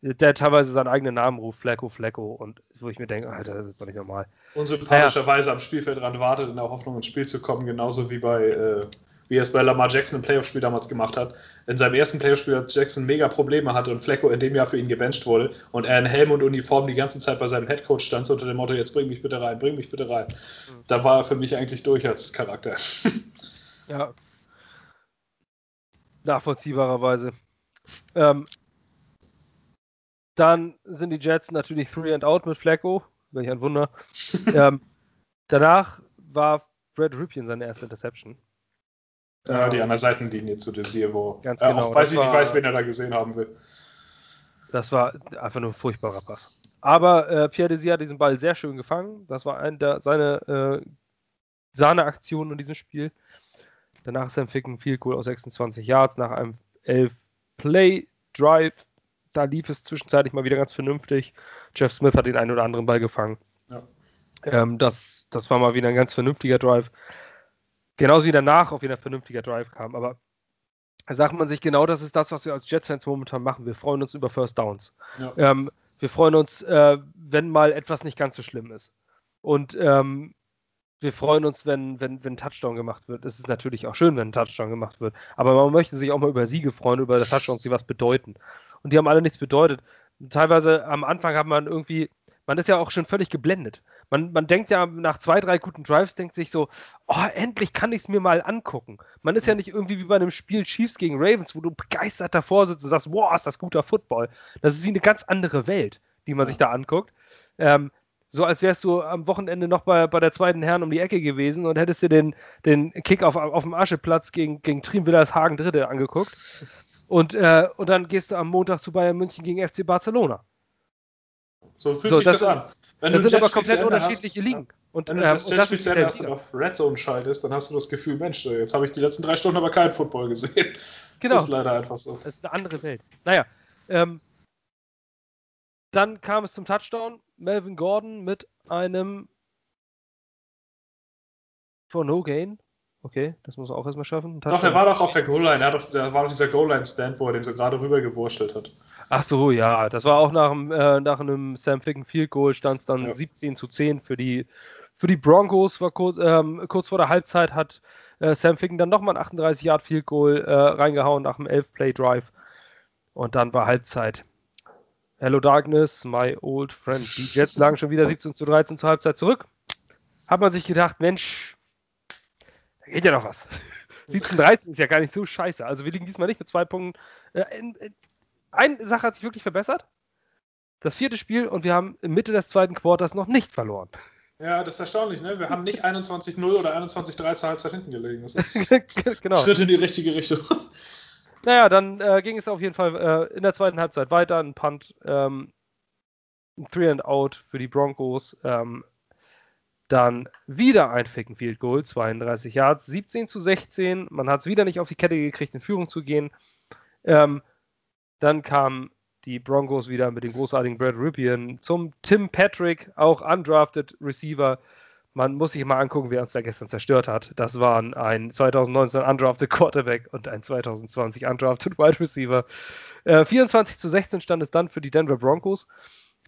Speaker 1: der teilweise seinen eigenen Namen ruft, Flacco, Flacco, und wo ich mir denke, Alter, das ist doch nicht normal.
Speaker 2: Unsympathischerweise ja. am Spielfeldrand wartet in der Hoffnung, ins Spiel zu kommen, genauso wie bei äh, wie er es bei Lamar Jackson im Playoff-Spiel damals gemacht hat. In seinem ersten Playoff-Spiel hat Jackson mega Probleme hatte und Flecko in dem Jahr für ihn gebencht wurde und er in Helm und Uniform die ganze Zeit bei seinem Headcoach stand, so unter dem Motto, jetzt bring mich bitte rein, bring mich bitte rein. Mhm. Da war er für mich eigentlich durch als Charakter.
Speaker 1: Ja. Nachvollziehbarerweise. Ähm, dann sind die Jets natürlich free and out mit Flecko. Welch ein Wunder. ähm, danach war Brad Rupien seine erste Interception.
Speaker 2: Ja, die an der Seitenlinie zu Desir, wo Ganz genau, auch weiß ich nicht weiß, wen er da gesehen haben will.
Speaker 1: Das war einfach nur ein furchtbarer Pass. Aber äh, Pierre Desir hat diesen Ball sehr schön gefangen. Das war ein der, seine äh, Sahneaktion in diesem Spiel. Danach ist er im Ficken viel cool aus 26 Yards nach einem 11 Play Drive. Da lief es zwischenzeitlich mal wieder ganz vernünftig. Jeff Smith hat den einen oder anderen Ball gefangen. Ja. Ähm, das, das war mal wieder ein ganz vernünftiger Drive. Genauso wie danach auch wieder ein vernünftiger Drive kam. Aber da sagt man sich, genau das ist das, was wir als Jets-Fans momentan machen. Wir freuen uns über First Downs. Ja. Ähm, wir freuen uns, äh, wenn mal etwas nicht ganz so schlimm ist. Und ähm, wir freuen uns, wenn, wenn, wenn ein Touchdown gemacht wird. Es ist natürlich auch schön, wenn ein Touchdown gemacht wird. Aber man möchte sich auch mal über Siege freuen, über Touchdowns, die was bedeuten. Und die haben alle nichts bedeutet. Teilweise am Anfang hat man irgendwie, man ist ja auch schon völlig geblendet man, man denkt ja nach zwei, drei guten Drives, denkt sich so, oh, endlich kann ich es mir mal angucken. Man ist ja nicht irgendwie wie bei einem Spiel Chiefs gegen Ravens, wo du begeistert davor sitzt und sagst, wow, ist das guter Football. Das ist wie eine ganz andere Welt, die man ja. sich da anguckt. Ähm, so als wärst du am Wochenende noch bei, bei der zweiten Herren um die Ecke gewesen und hättest dir den, den Kick auf, auf dem Ascheplatz gegen, gegen Trim Hagen Dritte angeguckt. Und, äh, und dann gehst du am Montag zu Bayern München gegen FC Barcelona.
Speaker 2: So fühlt so, sich das, das an. Wenn
Speaker 1: das sind aber komplett unterschiedliche
Speaker 2: hast,
Speaker 1: Ligen. Und,
Speaker 2: Wenn du
Speaker 1: ähm,
Speaker 2: das
Speaker 1: und das ist
Speaker 2: zu Ende hast
Speaker 1: dieselbe
Speaker 2: und
Speaker 1: Liga.
Speaker 2: auf Red Zone schaltest, dann hast du das Gefühl, Mensch, jetzt habe ich die letzten drei Stunden aber keinen Football gesehen.
Speaker 1: Genau.
Speaker 2: Das ist leider einfach so.
Speaker 1: Das ist eine andere Welt. Naja, ähm, dann kam es zum Touchdown. Melvin Gordon mit einem for no gain. Okay, das muss er auch erstmal schaffen.
Speaker 2: Doch, der
Speaker 1: Touchdown.
Speaker 2: war doch auf der Goal-Line. Er doch- Da war doch dieser Goal-Line-Stand, wo er den so gerade rübergewurschtelt hat.
Speaker 1: Ach so, ja, das war auch nach, äh, nach einem Sam Ficken Field Goal stand es dann
Speaker 2: Ja.
Speaker 1: 17 zu 10 für die, für die Broncos. War kurz, ähm, kurz vor der Halbzeit hat äh, Sam Ficken dann nochmal ein 38 Yard Field Goal äh, reingehauen nach einem 11 Play Drive. Und dann war Halbzeit. Hello Darkness, my old friend. Die Jets lagen schon wieder 17 zu 13 zur Halbzeit zurück. Hat man sich gedacht, Mensch, geht ja noch was. 17 13 ist ja gar nicht so scheiße. Also wir liegen diesmal nicht mit zwei Punkten. Äh, in, eine Sache hat sich wirklich verbessert. Das vierte Spiel und wir haben in Mitte des zweiten Quarters noch nicht verloren.
Speaker 2: Ja, das ist erstaunlich, ne? Wir haben nicht 21-0 oder 21-3 zur Halbzeit hinten gelegen. Das ist
Speaker 1: genau.
Speaker 2: Schritt in die richtige Richtung.
Speaker 1: Naja, dann äh, ging es auf jeden Fall äh, in der zweiten Halbzeit weiter. Ein Punt, ähm, ein Three and Out für die Broncos. Ähm, dann wieder ein Ficken Field Goal, 32 Yards, 17 zu 16. Man hat es wieder nicht auf die Kette gekriegt, in Führung zu gehen. Ähm, dann kamen die Broncos wieder mit dem großartigen Brad Ripien zum Tim Patrick, auch undrafted Receiver. Man muss sich mal angucken, wer uns da gestern zerstört hat. Das waren ein 2019 undrafted Quarterback und ein 2020 undrafted Wide Receiver. Äh, 24 zu 16 stand es dann für die Denver Broncos.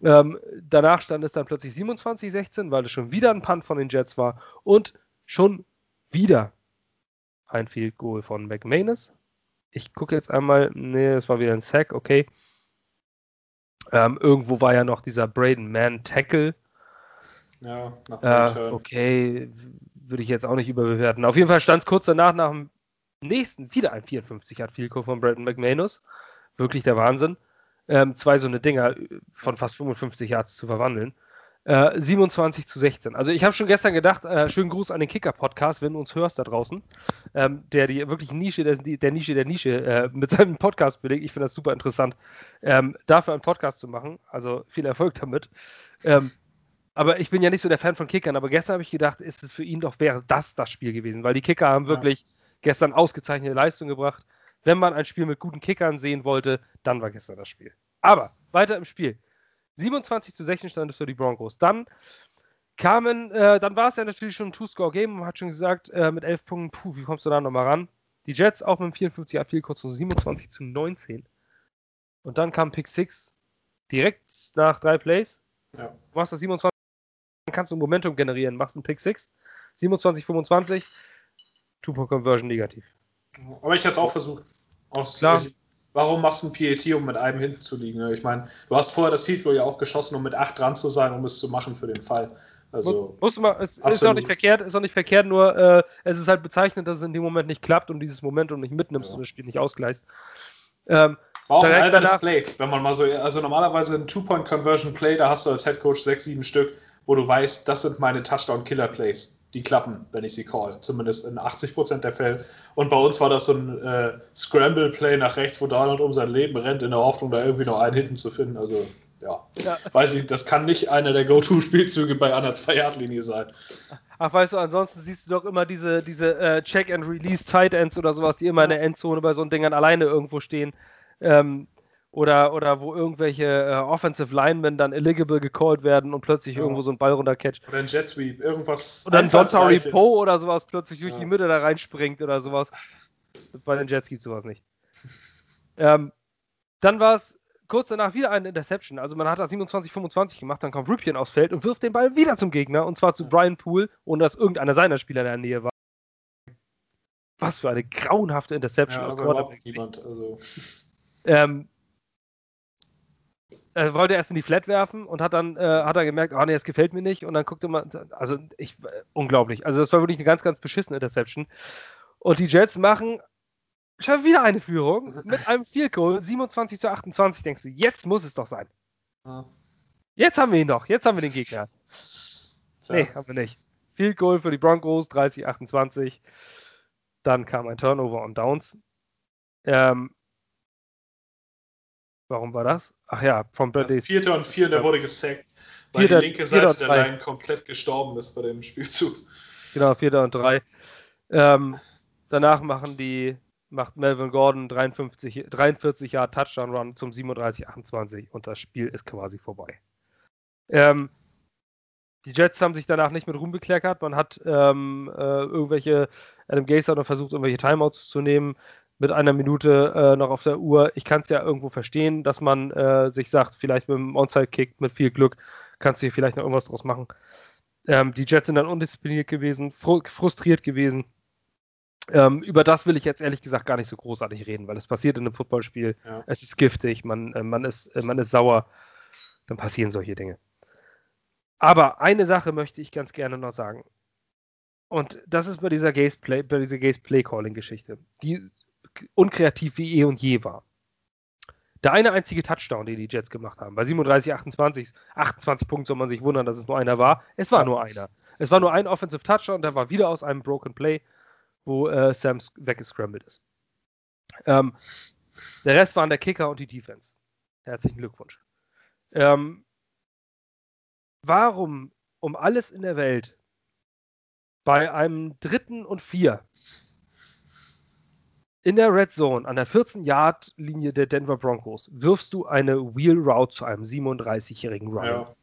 Speaker 1: Ähm, danach stand es dann plötzlich 27-16, weil es schon wieder ein Punt von den Jets war und schon wieder ein Field Goal von McManus. Ich gucke jetzt einmal, nee, es war wieder ein Sack, okay. Ähm, irgendwo war ja noch dieser Braden Mann Tackle.
Speaker 2: Ja, nach
Speaker 1: Äh,
Speaker 2: Return.
Speaker 1: okay, würde ich jetzt auch nicht überbewerten. Auf jeden Fall stand es kurz danach nach dem nächsten wieder ein 54 Yard Field Goal von Braden McManus. Wirklich der Wahnsinn. Ähm, zwei so eine Dinger von fast 55 Yards zu verwandeln. Äh, 27 zu 16. Also ich habe schon gestern gedacht, äh, schönen Gruß an den Kicker-Podcast, wenn du uns hörst da draußen, ähm, der die wirklich Nische der, der Nische der Nische äh, mit seinem Podcast belegt. Ich finde das super interessant, ähm, dafür einen Podcast zu machen. Also viel Erfolg damit. Ähm, aber ich bin ja nicht so der Fan von Kickern, aber gestern habe ich gedacht, ist es für ihn doch, wäre das das Spiel gewesen, weil die Kicker haben
Speaker 2: Ja.
Speaker 1: wirklich gestern ausgezeichnete Leistung gebracht. Wenn man ein Spiel mit guten Kickern sehen wollte, dann war gestern das Spiel. Aber weiter im Spiel. 27 zu 16 stand es für die Broncos. Dann kamen, äh, dann war es ja natürlich schon ein Two-Score-Game. Man hat schon gesagt, äh, mit 11 Punkten, puh, wie kommst du da nochmal ran? Die Jets auch mit dem 54 Yard Field kurz zu 27 zu 19. Und dann kam Pick 6 direkt nach drei Plays.
Speaker 2: Ja.
Speaker 1: Du machst das 27, dann kannst du Momentum generieren, machst einen Pick 6. 27, 25, Two-Point-Conversion negativ.
Speaker 2: Aber ich hätte es auch versucht. Aus,
Speaker 1: Klar.
Speaker 2: Ich, warum machst du ein PAT, um mit einem hinten zu liegen? Ich meine, du hast vorher das Field Goal ja auch geschossen, um mit 8 dran zu sein, um es zu machen für den Fall. Also,
Speaker 1: Muss man, es ist auch nicht verkehrt, ist auch nicht verkehrt, nur äh, es ist halt bezeichnend, dass es in dem Moment nicht klappt und dieses Momentum nicht mitnimmst
Speaker 2: Ja.
Speaker 1: und das Spiel nicht ausgleichst. Ähm,
Speaker 2: war auch ein albernes Play, wenn man mal so, also normalerweise ein Two-Point-Conversion-Play, da hast du als Head Coach sechs, sieben Stück, wo du weißt, das sind meine Touchdown-Killer-Plays. Die klappen, wenn ich sie call, zumindest in 80% der Fälle. Und bei uns war das so ein äh, Scramble-Play nach rechts, wo Donald um sein Leben rennt, in der Hoffnung, da irgendwie noch einen hinten zu finden. Also, ja.
Speaker 1: ja.
Speaker 2: Weiß ich, das kann nicht einer der Go-To-Spielzüge bei einer Zwei-Yard-Linie sein.
Speaker 1: Ach, weißt du, ansonsten siehst du doch immer diese, diese äh, Check-and-Release-Tight Ends oder sowas, die immer in der Endzone bei so Dingern alleine irgendwo stehen. Ähm, oder, oder wo irgendwelche äh, Offensive Linemen dann illegible gecallt werden und plötzlich
Speaker 2: Ja.
Speaker 1: irgendwo so ein Ball runtercatcht.
Speaker 2: Oder ein Jet Sweep, irgendwas.
Speaker 1: Oder ein
Speaker 2: Einfallsreiches.
Speaker 1: Poe oder sowas plötzlich durch
Speaker 2: Ja.
Speaker 1: die Mitte da reinspringt oder sowas. Bei den Jets gibt sowas nicht. Ähm, dann war es kurz danach wieder eine Interception. Also man hat das 27-25 gemacht, dann kommt Ripien aufs Feld und wirft den Ball wieder zum Gegner und zwar zu Brian Poole, ohne dass irgendeiner seiner Spieler in der Nähe war. Was für eine grauenhafte Interception
Speaker 2: Ja,
Speaker 1: aus Quarterback.
Speaker 2: niemand. Also,
Speaker 1: Ähm, er wollte erst in die Flat werfen und hat dann äh, hat er gemerkt, ah nee, das gefällt mir nicht und dann guckte man, also ich äh, unglaublich. Also das war wirklich eine ganz ganz beschissene Interception. Und die Jets machen schon wieder eine Führung mit einem Field Goal 27 zu 28. Denkst du, jetzt muss es doch sein. Jetzt haben wir ihn doch. Jetzt haben wir den Gegner.
Speaker 2: Tja.
Speaker 1: Nee, haben wir nicht. Field Goal für die Broncos 30 28. Dann kam ein Turnover und Downs. Ähm, warum war das? Ach ja, vom
Speaker 2: Das
Speaker 1: Birthday
Speaker 2: Vierter und vier, der wurde gesackt. Weil vierter, die linke Seite der Line komplett gestorben ist bei dem Spielzug.
Speaker 1: Genau, vierter und drei. Ähm, danach machen die, macht Melvin Gordon 53, 43 Jahre Touchdown Run zum 37-28 und das Spiel ist quasi vorbei. Ähm, die Jets haben sich danach nicht mit Ruhm bekleckert. Man hat ähm, äh, irgendwelche, Adam Gase hat versucht, irgendwelche Timeouts zu nehmen mit einer Minute äh, noch auf der Uhr. Ich kann es ja irgendwo verstehen, dass man äh, sich sagt, vielleicht mit einem Onside-Kick mit viel Glück kannst du hier vielleicht noch irgendwas draus machen. Ähm, die Jets sind dann undiszipliniert gewesen, fr frustriert gewesen. Ähm, über das will ich jetzt ehrlich gesagt gar nicht so großartig reden, weil es passiert in einem Footballspiel. Ja. Es ist giftig, man, äh, man, ist, äh, man ist sauer. Dann passieren solche Dinge. Aber eine Sache möchte ich ganz gerne noch sagen. Und das ist bei dieser Gaze Play, bei dieser Gaze Play Calling Geschichte, die unkreativ wie eh und je war. Der eine einzige Touchdown, den die Jets gemacht haben, bei 37, 28, 28 Punkten soll man sich wundern, dass es nur einer war. Es war nur einer. Es war nur ein Offensive Touchdown, der war wieder aus einem Broken Play, wo äh, Sam weggescrambled ist. Ähm, der Rest waren der Kicker und die Defense. Herzlichen Glückwunsch. Ähm, warum um alles in der Welt bei einem dritten und vier in der Red Zone an der 14-Yard-Linie der Denver Broncos wirfst du eine Wheel Route zu einem 37-jährigen Ryan. Ja.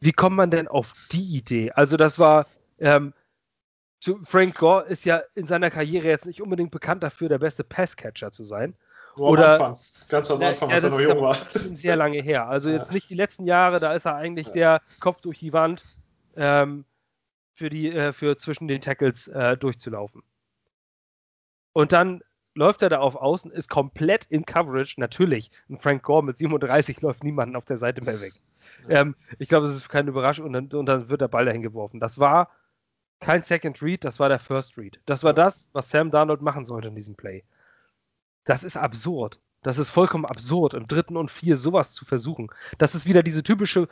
Speaker 1: Wie kommt man denn auf die Idee? Also, das war. Ähm, Frank Gore ist ja in seiner Karriere jetzt nicht unbedingt bekannt dafür, der beste Passcatcher zu sein.
Speaker 2: Nur Oder, am Anfang. Ganz am Anfang, ja, als er noch jung war.
Speaker 1: Sehr lange her. Also jetzt nicht die letzten Jahre, da ist er eigentlich ja. der Kopf durch die Wand ähm, für, die, äh, für zwischen den Tackles äh, durchzulaufen. Und dann läuft er da auf Außen, ist komplett in Coverage. Natürlich, ein Frank Gore mit 37 läuft niemanden auf der Seite mehr weg. Ähm, ich glaube, das ist keine Überraschung und dann, und dann, wird der Ball dahin geworfen. Das war kein Second Read, das war der First Read. Das war das, was Sam Darnold machen sollte in diesem Play. Das ist absurd. Das ist vollkommen absurd, im dritten und vier sowas zu versuchen. Das ist wieder diese typische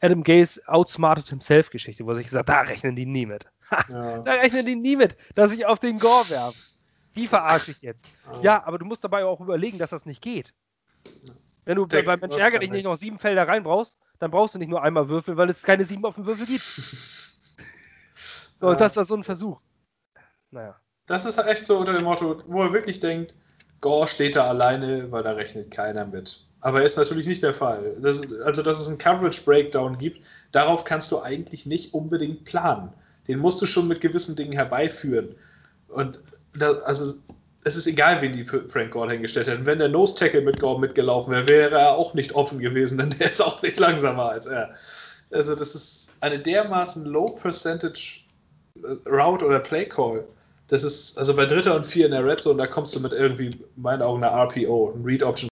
Speaker 1: Adam Gaze outsmarted himself Geschichte, wo sich gesagt, da rechnen die nie mit. Ja. Da rechnen die nie mit, dass ich auf den Gore werfe. Die verarsche ich jetzt. Ja. ja, aber du musst dabei auch überlegen, dass das nicht geht. Wenn du bei Mensch ärger dich nicht noch sieben Felder rein brauchst, dann brauchst du nicht nur einmal Würfel, weil es keine sieben auf dem Würfel gibt. so, ja. das war so ein Versuch.
Speaker 2: Naja. Das ist echt so unter dem Motto, wo er wirklich denkt, Gore steht da alleine, weil da rechnet keiner mit. Aber ist natürlich nicht der Fall. Das, also, dass es einen Coverage Breakdown gibt, darauf kannst du eigentlich nicht unbedingt planen. Den musst du schon mit gewissen Dingen herbeiführen. Und da, also, es ist egal, wen die Frank Gore hingestellt hätten. Wenn der Nose Tackle mit Gore mitgelaufen wäre, wäre er auch nicht offen gewesen, denn der ist auch nicht langsamer als er. Also, das ist eine dermaßen Low Percentage äh, Route oder Play Call das ist, also bei Dritter und Vier in der Red Zone, da kommst du mit irgendwie, in meinen Augen, einer RPO, ein Read Option,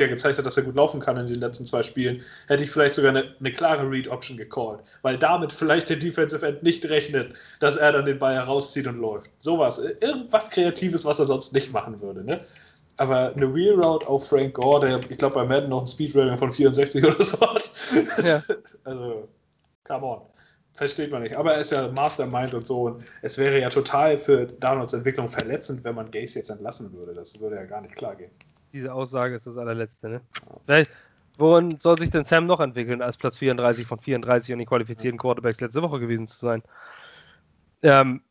Speaker 2: der gezeigt hat, dass er gut laufen kann in den letzten zwei Spielen, hätte ich vielleicht sogar eine, eine klare Read Option gecallt, weil damit vielleicht der Defensive End nicht rechnet, dass er dann den Ball herauszieht und läuft. Sowas, irgendwas Kreatives, was er sonst nicht machen würde, ne? Aber eine Wheel Route auf Frank Gore, der, ich glaube, bei Madden noch ein Speed Rating von 64 oder so hat. Ja. also, come on versteht man nicht. Aber er ist ja Mastermind und so. Und es wäre ja total für Downloads Entwicklung verletzend, wenn man Gaze jetzt entlassen würde. Das würde ja gar nicht klar gehen.
Speaker 1: Diese Aussage ist das allerletzte, ne? Vielleicht, worin soll sich denn Sam noch entwickeln, als Platz 34 von 34 und die qualifizierten Quarterbacks letzte Woche gewesen zu sein? Ähm,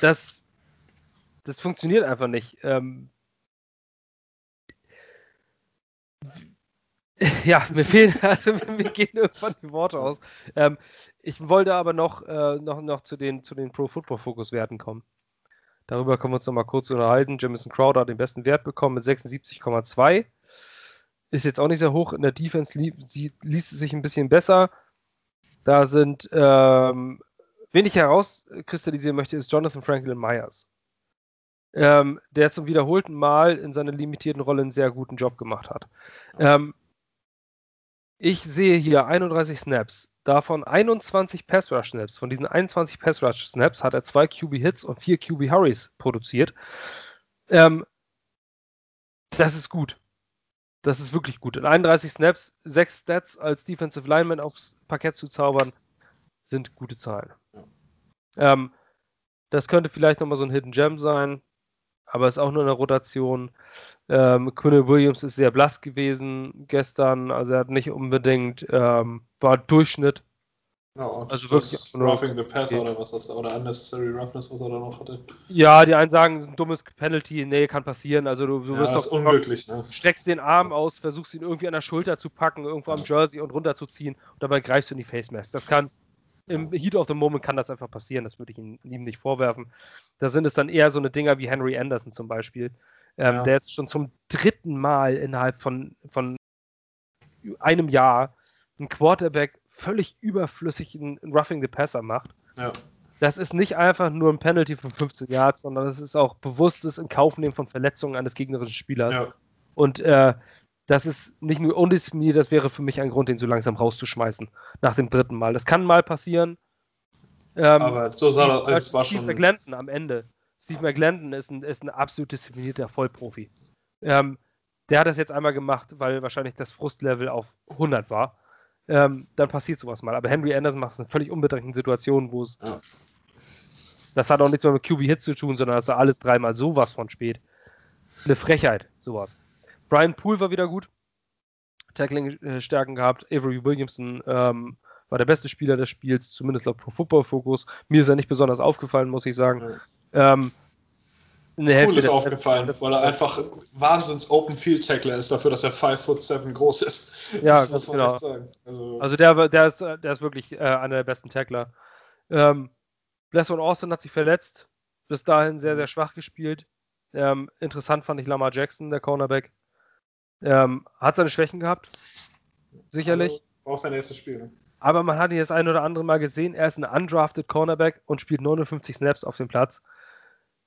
Speaker 1: das, das funktioniert einfach nicht. Ähm, ja, mir fehlen, also mir gehen irgendwann die Worte aus. Ähm, ich wollte aber noch, äh, noch, noch zu den, zu den Pro Football Focus Werten kommen. Darüber können wir uns noch mal kurz unterhalten. Jamison Crowder hat den besten Wert bekommen mit 76,2. Ist jetzt auch nicht sehr hoch. In der Defense li liest es sich ein bisschen besser. Da sind, ähm, wen ich herauskristallisieren möchte, ist Jonathan Franklin Myers. Ähm, der zum wiederholten Mal in seiner limitierten Rolle einen sehr guten Job gemacht hat. Ähm, ich sehe hier 31 Snaps, davon 21 Pass Rush Snaps. Von diesen 21 Pass Rush Snaps hat er zwei QB Hits und vier QB Hurries produziert. Ähm, das ist gut. Das ist wirklich gut. In 31 Snaps, 6 Stats als Defensive Lineman aufs Parkett zu zaubern, sind gute Zahlen. Ähm, das könnte vielleicht nochmal so ein Hidden Gem sein. Aber ist auch nur in der Rotation. Ähm, Quinn Williams ist sehr blass gewesen gestern, also er hat nicht unbedingt, ähm, war Durchschnitt.
Speaker 2: Ja, und
Speaker 1: Also wirklich
Speaker 2: Roughing the Passer oder was das da, oder Unnecessary Roughness, was er da noch hatte.
Speaker 1: Ja, die einen sagen, ein dummes Penalty, nee, kann passieren. Also du, du
Speaker 2: ja,
Speaker 1: wirst
Speaker 2: das ist
Speaker 1: doch
Speaker 2: unglücklich, ne?
Speaker 1: streckst den Arm aus, versuchst ihn irgendwie an der Schulter zu packen, irgendwo am Jersey und runterzuziehen und dabei greifst du in die Face Mask. Das kann im Heat of the Moment kann das einfach passieren, das würde ich ihm, ihm nicht vorwerfen. Da sind es dann eher so eine Dinger wie Henry Anderson zum Beispiel, ähm,
Speaker 2: Ja.
Speaker 1: der jetzt schon zum dritten Mal innerhalb von, von einem Jahr ein Quarterback völlig überflüssig in, in Roughing the Passer macht.
Speaker 2: Ja.
Speaker 1: Das ist nicht einfach nur ein Penalty von 15 Yards, sondern das ist auch bewusstes in Kauf nehmen von Verletzungen eines gegnerischen Spielers.
Speaker 2: ja.
Speaker 1: Und äh, das ist nicht nur undiszipliniert, das wäre für mich ein Grund, den so langsam rauszuschmeißen. Nach dem dritten Mal. Das kann mal passieren. Ähm,
Speaker 2: Aber so sah
Speaker 1: Steve-
Speaker 2: das, es war
Speaker 1: Steve
Speaker 2: schon.
Speaker 1: McGlandon am Ende. Steve McGlandon ist ein, ist ein absolut disziplinierter Vollprofi. Ähm, der hat das jetzt einmal gemacht, weil wahrscheinlich das Frustlevel auf 100 war. Ähm, dann passiert sowas mal. Aber Henry Anderson macht es in völlig unbedrängten Situationen, wo es.
Speaker 2: Ja.
Speaker 1: Das hat auch nichts mehr mit QB-Hits zu tun, sondern das war alles dreimal sowas von spät. Eine Frechheit, sowas. Brian Poole war wieder gut. Tackling-Stärken gehabt. Avery Williamson ähm, war der beste Spieler des Spiels, zumindest laut Pro Football Focus. Mir ist er nicht besonders aufgefallen, muss ich sagen. Ähm, eine Hälfte
Speaker 2: Cool ist aufgefallen, weil er einfach wahnsinns Open Field Tackler ist, dafür, dass er 5 foot 7 groß ist.
Speaker 1: Ja,
Speaker 2: das muss man
Speaker 1: genau.
Speaker 2: echt sagen. Also,
Speaker 1: Also der, der, ist, der ist wirklich äh, einer der besten Tackler. Ähm, Blesson Austin hat sich verletzt. Bis dahin sehr, sehr schwach gespielt. Ähm, interessant fand ich Lamar Jackson, der Cornerback. Ähm, hat seine Schwächen gehabt. Sicherlich.
Speaker 2: aber Auch sein erstes Spiel.
Speaker 1: Aber man hat ihn das ein oder andere Mal gesehen. Er ist ein undrafted Cornerback und spielt 59 Snaps auf dem Platz.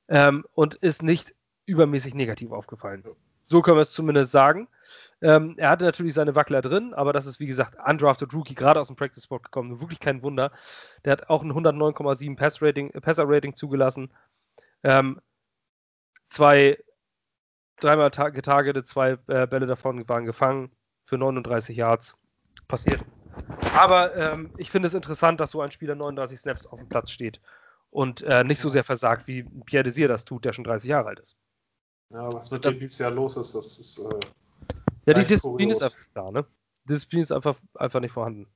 Speaker 1: Ähm, und ist nicht übermäßig negativ aufgefallen. So können wir es zumindest sagen. Ähm, er hatte natürlich seine Wackler drin, aber das ist wie gesagt undrafted Rookie, gerade aus dem Practice Spot gekommen. Wirklich kein Wunder. Der hat auch ein 109,7 Pass Rating, äh, Passer Rating zugelassen. Ähm, zwei dreimal ta getargete, zwei äh, Bälle davon waren gefangen für 39 Yards. Passiert. Aber ähm, ich finde es interessant, dass so ein Spieler 39 Snaps auf dem Platz steht und äh, nicht so sehr versagt, wie Pierre Desir das tut, der schon 30 Jahre alt ist.
Speaker 2: Ja, was mit
Speaker 1: Das-
Speaker 2: dem dieses Jahr los ist, das ist. Äh,
Speaker 1: Ja, die Disziplin ist
Speaker 2: kurios.
Speaker 1: einfach da, ne? Die Disziplin ist einfach, einfach nicht vorhanden.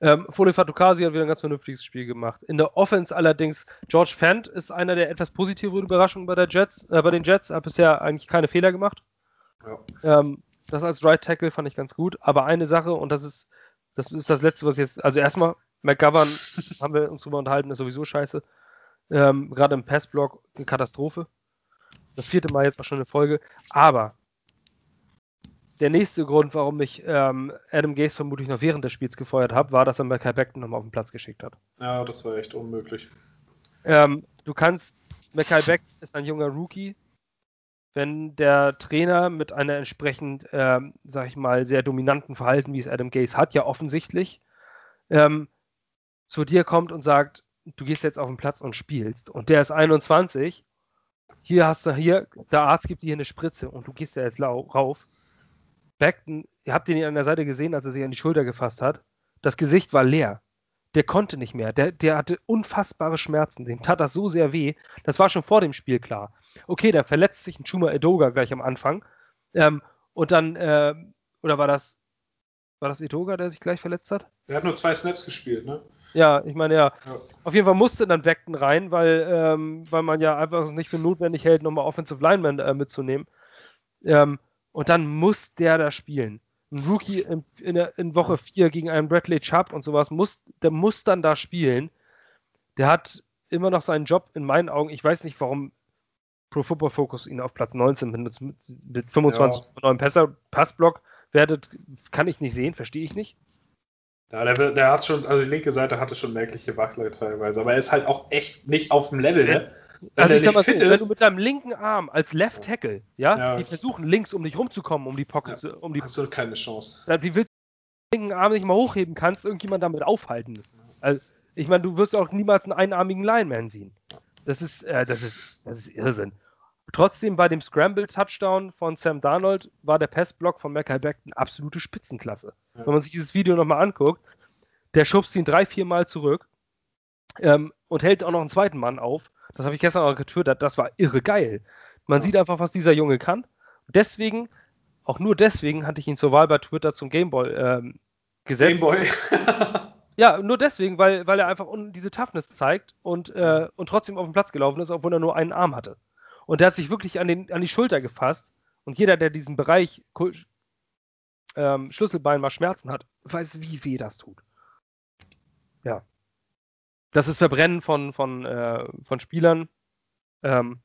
Speaker 1: Ähm, Foley Fatukasi hat wieder ein ganz vernünftiges Spiel gemacht. In der Offense allerdings, George Fant ist einer der etwas positiveren Überraschungen bei, der Jets, äh, bei den Jets. Hat bisher eigentlich keine Fehler gemacht.
Speaker 2: ja.
Speaker 1: Ähm, das als Right Tackle fand ich ganz gut. Aber eine Sache, und das ist das, ist das Letzte, was jetzt. Also erstmal, McGovern, haben wir uns drüber unterhalten, ist sowieso scheiße. Ähm, Gerade im Passblock eine Katastrophe. Das vierte Mal jetzt auch schon eine Folge. Aber der nächste Grund, warum ich ähm, Adam Gase vermutlich noch während des Spiels gefeuert habe, war, dass er Mackay Beckton nochmal auf den Platz geschickt hat.
Speaker 2: ja, das war echt unmöglich.
Speaker 1: Ähm, du kannst, Mackay Beck ist ein junger Rookie. Wenn der Trainer mit einer entsprechend, ähm, sag ich mal, sehr dominanten Verhalten, wie es Adam Gase hat, ja offensichtlich, ähm, zu dir kommt und sagt, du gehst jetzt auf den Platz und spielst. Und der ist 21. Hier hast du hier, der Arzt gibt dir hier eine Spritze und du gehst da jetzt rauf. Beckton, ihr habt ihn an der Seite gesehen, als er sich an die Schulter gefasst hat. Das Gesicht war leer. Der konnte nicht mehr. Der, der hatte unfassbare Schmerzen. Dem tat das so sehr weh. Das war schon vor dem Spiel klar. Okay, da verletzt sich ein Chuma Edoga gleich am Anfang. Ähm, und dann, äh, oder war das, war das Edoga, der sich gleich verletzt hat?
Speaker 2: Er hat nur zwei Snaps gespielt, ne?
Speaker 1: Ja, ich meine, ja.
Speaker 2: Ja.
Speaker 1: Auf jeden Fall musste dann Beckton rein, weil, ähm, weil man ja einfach nicht für notwendig hält, nochmal Offensive Lineman äh, mitzunehmen. Ähm, und dann muss der da spielen. Ein Rookie in, in, in Woche 4 gegen einen Bradley Chubb und sowas, muss, der muss dann da spielen. Der hat immer noch seinen Job in meinen Augen. Ich weiß nicht, warum Pro Football Focus ihn auf Platz 19 mit, mit, mit 25 neuen Pässer, Passblock wertet, kann ich nicht sehen, verstehe ich nicht.
Speaker 2: Ja, der, der hat schon, also die linke Seite hatte schon merkliche Wackler teilweise, aber er ist halt auch echt nicht auf dem Level, ne?
Speaker 1: Also ich sag mal so, wenn du mit deinem linken Arm als Left Tackle, ja,
Speaker 2: Ja.
Speaker 1: die versuchen links um dich rumzukommen, um die Pocket,
Speaker 2: Ja.
Speaker 1: zu, um die,
Speaker 2: Hast du keine Chance.
Speaker 1: dann, wie willst du den linken Arm nicht mal hochheben kannst, irgendjemand damit aufhalten? Also, ich meine, du wirst auch niemals einen einarmigen Lineman sehen. Das ist, äh, das ist, das ist Irrsinn. Trotzdem bei dem Scramble-Touchdown von Sam Darnold war der Passblock von Mackay Beckton absolute Spitzenklasse.
Speaker 2: Ja.
Speaker 1: Wenn man sich dieses Video nochmal anguckt, der schubst ihn drei, vier Mal zurück ähm, und hält auch noch einen zweiten Mann auf. Das habe ich gestern auch getwittert. Das war irre geil. Man
Speaker 2: Ja.
Speaker 1: sieht einfach, was dieser Junge kann. Deswegen, auch nur deswegen, hatte ich ihn zur Wahl bei Twitter zum Gameboy ähm, gesetzt.
Speaker 2: Gameboy.
Speaker 1: Ja, nur deswegen, weil, weil er einfach diese Toughness zeigt und, äh, und trotzdem auf den Platz gelaufen ist, obwohl er nur einen Arm hatte. Und der hat sich wirklich an, den, an die Schulter gefasst. Und jeder, der diesen Bereich ähm, Schlüsselbein mal Schmerzen hat, weiß, wie weh das tut. Ja. Das ist Verbrennen von, von, äh, von Spielern. Ähm,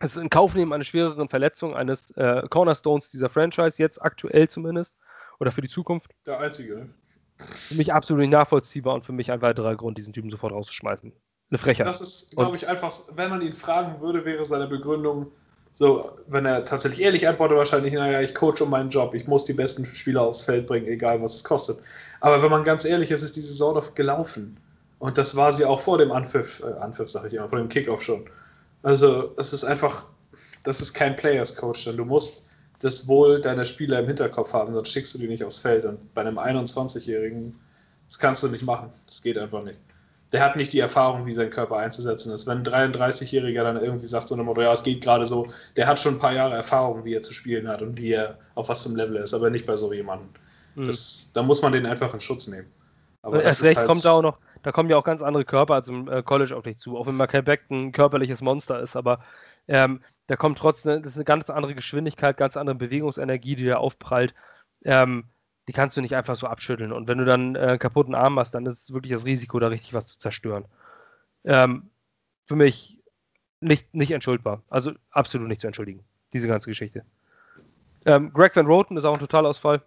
Speaker 1: es ist in Kauf nehmen eine schwereren Verletzung eines äh, Cornerstones dieser Franchise, jetzt aktuell zumindest, oder für die Zukunft.
Speaker 2: Der einzige, ne?
Speaker 1: Für mich absolut nicht nachvollziehbar und für mich ein weiterer Grund, diesen Typen sofort rauszuschmeißen. Eine Frechheit.
Speaker 2: Das ist, glaube ich, einfach, wenn man ihn fragen würde, wäre seine Begründung so, wenn er tatsächlich ehrlich antwortet, wahrscheinlich, naja, ich coache um meinen Job, ich muss die besten Spieler aufs Feld bringen, egal was es kostet. Aber wenn man ganz ehrlich ist, ist die Saison doch gelaufen. Und das war sie auch vor dem Anpfiff, äh, Anpfiff sage ich immer, vor dem Kickoff schon. Also, es ist einfach, das ist kein Players Coach, denn du musst das Wohl deiner Spieler im Hinterkopf haben, sonst schickst du die nicht aufs Feld. Und bei einem 21-Jährigen, das kannst du nicht machen. Das geht einfach nicht. Der hat nicht die Erfahrung, wie sein Körper einzusetzen ist. Wenn ein 33-Jähriger dann irgendwie sagt, so einem Motto, ja, es geht gerade so, der hat schon ein paar Jahre Erfahrung, wie er zu spielen hat und wie er auf was für einem Level er ist, aber nicht bei so jemandem.
Speaker 1: Mhm.
Speaker 2: Das, da muss man den einfach in Schutz nehmen. Aber
Speaker 1: Und
Speaker 2: das
Speaker 1: erst recht
Speaker 2: halt-
Speaker 1: kommt da auch noch, da kommen ja auch ganz andere Körper als im äh, College auf dich zu, auch wenn Michael Beckton ein körperliches Monster ist, aber ähm, da kommt trotzdem, das ist eine ganz andere Geschwindigkeit, ganz andere Bewegungsenergie, die da aufprallt. Ähm, die kannst du nicht einfach so abschütteln. Und wenn du dann äh, einen kaputten Arm hast, dann ist es wirklich das Risiko, da richtig was zu zerstören. Ähm, für mich nicht, nicht entschuldbar. Also absolut nicht zu entschuldigen, diese ganze Geschichte. Ähm, Greg Van Roten ist auch ein Totalausfall.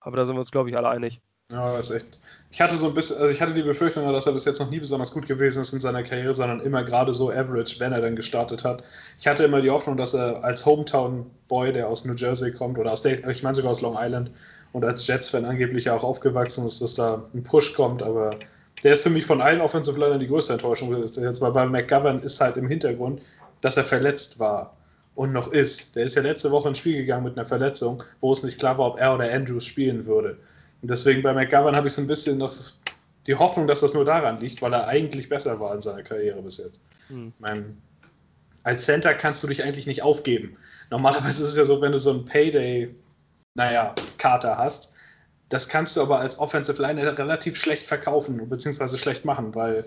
Speaker 1: Aber da sind wir uns, glaube ich, alle einig.
Speaker 2: Ja, das ist echt. Ich hatte so ein bisschen, also ich hatte die Befürchtung, dass er bis jetzt noch nie besonders gut gewesen ist in seiner Karriere, sondern immer gerade so average, wenn er dann gestartet hat. Ich hatte immer die Hoffnung, dass er als Hometown-Boy, der aus New Jersey kommt, oder aus State, ich meine sogar aus Long Island und als Jets-Fan angeblich auch aufgewachsen ist, dass da ein Push kommt, aber der ist für mich von allen Offensive Linern die größte Enttäuschung. Jetzt bei McGovern ist halt im Hintergrund, dass er verletzt war und noch ist. Der ist ja letzte Woche ins Spiel gegangen mit einer Verletzung, wo es nicht klar war, ob er oder Andrews spielen würde. Und deswegen bei McGovern habe ich so ein bisschen noch die Hoffnung, dass das nur daran liegt, weil er eigentlich besser war in seiner Karriere bis jetzt.
Speaker 1: Hm.
Speaker 2: Ich meine, als Center kannst du dich eigentlich nicht aufgeben. Normalerweise ist es ja so, wenn du so ein Payday, naja, Kater hast, das kannst du aber als Offensive Line relativ schlecht verkaufen beziehungsweise schlecht machen, weil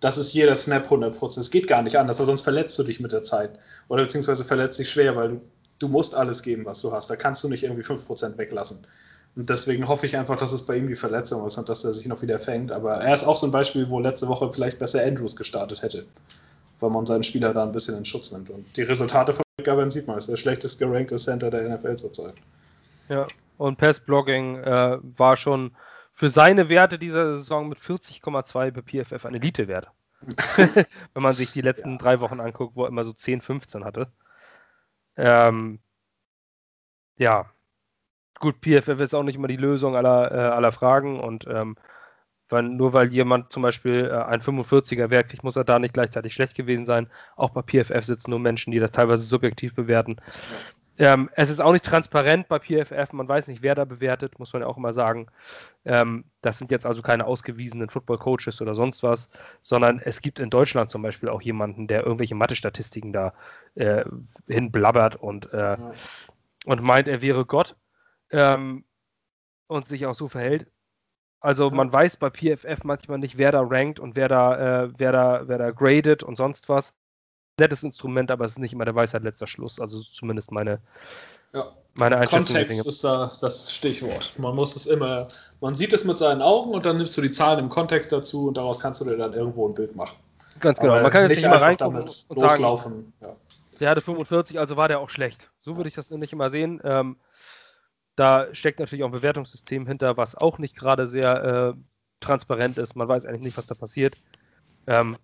Speaker 2: das ist jeder Snap 100%. Es geht gar nicht anders, weil sonst verletzt du dich mit der Zeit. Oder beziehungsweise verletzt dich schwer, weil du, du musst alles geben, was du hast. Da kannst du nicht irgendwie 5% weglassen. Und deswegen hoffe ich einfach, dass es bei ihm die Verletzung ist und dass er sich noch wieder fängt. Aber er ist auch so ein Beispiel, wo letzte Woche vielleicht besser Andrews gestartet hätte, weil man seinen Spieler da ein bisschen in Schutz nimmt. Und die Resultate von McGovern sieht man, ist der schlechtest gerankte Center der NFL zurzeit.
Speaker 1: Ja, und Passblocking äh, war schon für seine Werte dieser Saison mit 40,2 bei PFF ein Elite-Wert. Wenn man sich die letzten
Speaker 2: Ja.
Speaker 1: drei Wochen anguckt, wo er immer so 10, 15 hatte. Ähm, ja, gut, PFF ist auch nicht immer die Lösung aller, äh, aller Fragen und ähm, weil, nur weil jemand zum Beispiel äh, ein 45er Wert kriegt, muss er da nicht gleichzeitig schlecht gewesen sein. Auch bei PFF sitzen nur Menschen, die das teilweise subjektiv bewerten. Ähm, es ist auch nicht transparent bei PFF, man weiß nicht, wer da bewertet, muss man ja auch immer sagen. Ähm, das sind jetzt also keine ausgewiesenen Football-Coaches oder sonst was, sondern es gibt in Deutschland zum Beispiel auch jemanden, der irgendwelche Mathe-Statistiken da äh, hinblabbert und, äh,
Speaker 2: Ja.
Speaker 1: und meint, er wäre Gott ähm, und sich auch so verhält. Also
Speaker 2: Ja.
Speaker 1: man weiß bei PFF manchmal nicht, wer da rankt und wer da, äh, wer da, wer da gradet und sonst was. Nettes Instrument, aber es ist nicht immer der Weisheit letzter Schluss. Also zumindest meine,
Speaker 2: Ja.
Speaker 1: meine Einschätzung.
Speaker 2: Kontext ist da das Stichwort. Man muss es immer, man sieht es mit seinen Augen und dann nimmst du die Zahlen im Kontext dazu und daraus kannst du dir dann irgendwo ein Bild machen.
Speaker 1: Ganz genau.
Speaker 2: Aber
Speaker 1: Man kann jetzt nicht immer
Speaker 2: einfach
Speaker 1: reingucken
Speaker 2: damit
Speaker 1: und sagen,
Speaker 2: loslaufen. Ja.
Speaker 1: der hatte 45, also war der auch schlecht. So würde ich das nicht immer sehen. Ähm, da steckt natürlich auch ein Bewertungssystem hinter, was auch nicht gerade sehr äh, transparent ist. Man weiß eigentlich nicht, was da passiert. Ähm,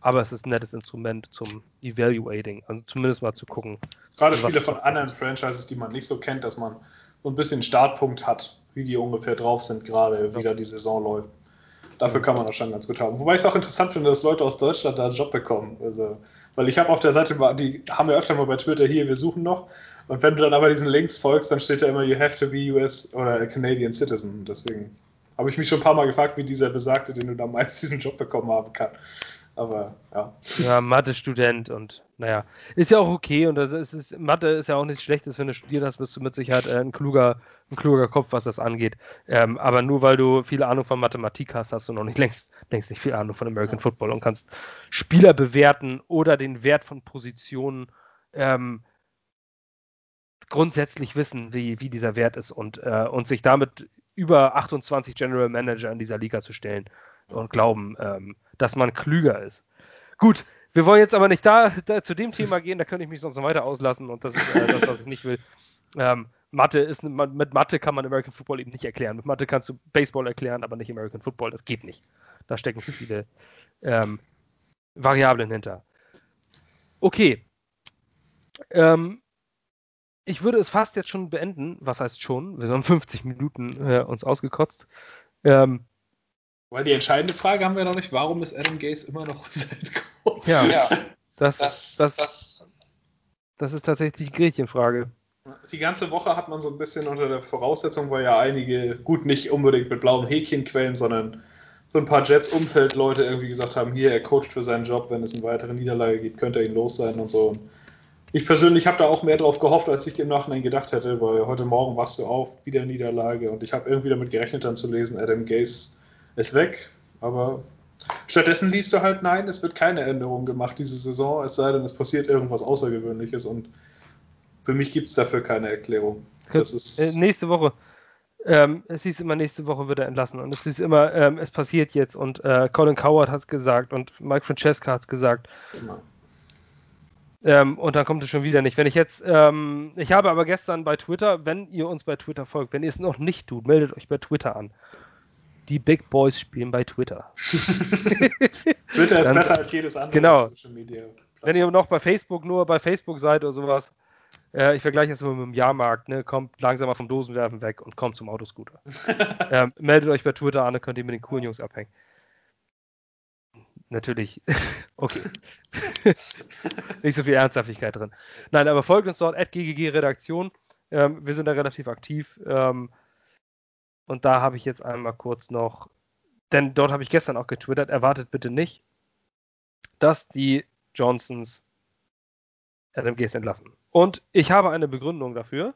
Speaker 1: aber es ist ein nettes Instrument zum Evaluating, also zumindest mal zu gucken.
Speaker 2: Gerade Spiele von anderen Franchises, die man nicht so kennt, dass man so ein bisschen Startpunkt hat, wie die ungefähr drauf sind, gerade wie da die Saison läuft. Dafür kann man das schon ganz gut haben. Wobei ich es auch interessant finde, dass Leute aus Deutschland da einen Job bekommen. Also, weil ich habe auf der Seite, die haben ja öfter mal bei Twitter hier, wir suchen noch. Und wenn du dann aber diesen Links folgst, dann steht da immer, you have to be US oder a Canadian Citizen. Deswegen habe ich mich schon ein paar Mal gefragt, wie dieser Besagte, den du da meinst, diesen Job bekommen haben kann. aber ja.
Speaker 1: Ja, Mathe-Student und naja, ist ja auch okay und das ist, ist, Mathe ist ja auch nichts Schlechtes, wenn du studiert hast, bist du mit Sicherheit äh, ein kluger, ein kluger Kopf, was das angeht. Ähm, aber nur weil du viel Ahnung von Mathematik hast, hast du noch nicht längst, längst nicht viel Ahnung von American ja. Football und kannst Spieler bewerten oder den Wert von Positionen ähm, grundsätzlich wissen, wie, wie dieser Wert ist und, äh, und sich damit über 28 General Manager in dieser Liga zu stellen und glauben, ähm, dass man klüger ist. Gut, wir wollen jetzt aber nicht da, da, zu dem Thema gehen, da könnte ich mich sonst noch weiter auslassen und das ist äh, das, was ich nicht will. Ähm, Mathe ist, mit Mathe kann man American Football eben nicht erklären. Mit Mathe kannst du Baseball erklären, aber nicht American Football. Das geht nicht. Da stecken zu viele ähm, Variablen hinter. Okay. Ähm, ich würde es fast jetzt schon beenden. Was heißt schon? Wir haben 50 Minuten äh, uns ausgekotzt. Ähm,
Speaker 2: weil die entscheidende Frage haben wir noch nicht, warum ist Adam Gaze immer noch unser
Speaker 1: Headcoach? Ja, ja das, das, das, das, das ist tatsächlich die Gretchenfrage.
Speaker 2: Die ganze Woche hat man so ein bisschen unter der Voraussetzung, weil ja einige, gut, nicht unbedingt mit blauen Häkchenquellen, sondern so ein paar Jets-Umfeld-Leute irgendwie gesagt haben, hier, er coacht für seinen Job, wenn es eine weitere Niederlage gibt, könnte er ihn los sein und so. Und ich persönlich habe da auch mehr drauf gehofft, als ich im Nachhinein gedacht hätte, weil heute Morgen wachst du auf, wieder Niederlage und ich habe irgendwie damit gerechnet, dann zu lesen, Adam Gaze ist weg, aber stattdessen liest du halt, nein, es wird keine Änderung gemacht diese Saison, es sei denn, es passiert irgendwas Außergewöhnliches und für mich gibt es dafür keine Erklärung.
Speaker 1: Äh, nächste Woche. Ähm, es hieß immer, nächste Woche wird er entlassen. Und es hieß immer, ähm, es passiert jetzt. Und äh, Colin Coward hat es gesagt und Mike Francesca hat es gesagt. Genau. Ähm, und dann kommt es schon wieder nicht. Wenn ich jetzt, ähm, ich habe aber gestern bei Twitter, wenn ihr uns bei Twitter folgt, wenn ihr es noch nicht tut, meldet euch bei Twitter an die Big Boys spielen bei Twitter.
Speaker 2: Twitter ist Dann, besser als jedes andere
Speaker 1: genau. Social Media. Wenn ihr noch bei Facebook nur bei Facebook seid oder sowas, äh, ich vergleiche es immer mit dem Jahrmarkt, ne, kommt langsam mal vom Dosenwerfen weg und kommt zum Autoscooter. ähm, meldet euch bei Twitter an, dann könnt ihr mit den coolen Jungs abhängen. Natürlich. okay. Nicht so viel Ernsthaftigkeit drin. Nein, aber folgt uns dort, GGG Redaktion. Ähm, wir sind da relativ aktiv. Ähm, und da habe ich jetzt einmal kurz noch, denn dort habe ich gestern auch getwittert, erwartet bitte nicht, dass die Johnsons Gaze entlassen. Und ich habe eine Begründung dafür.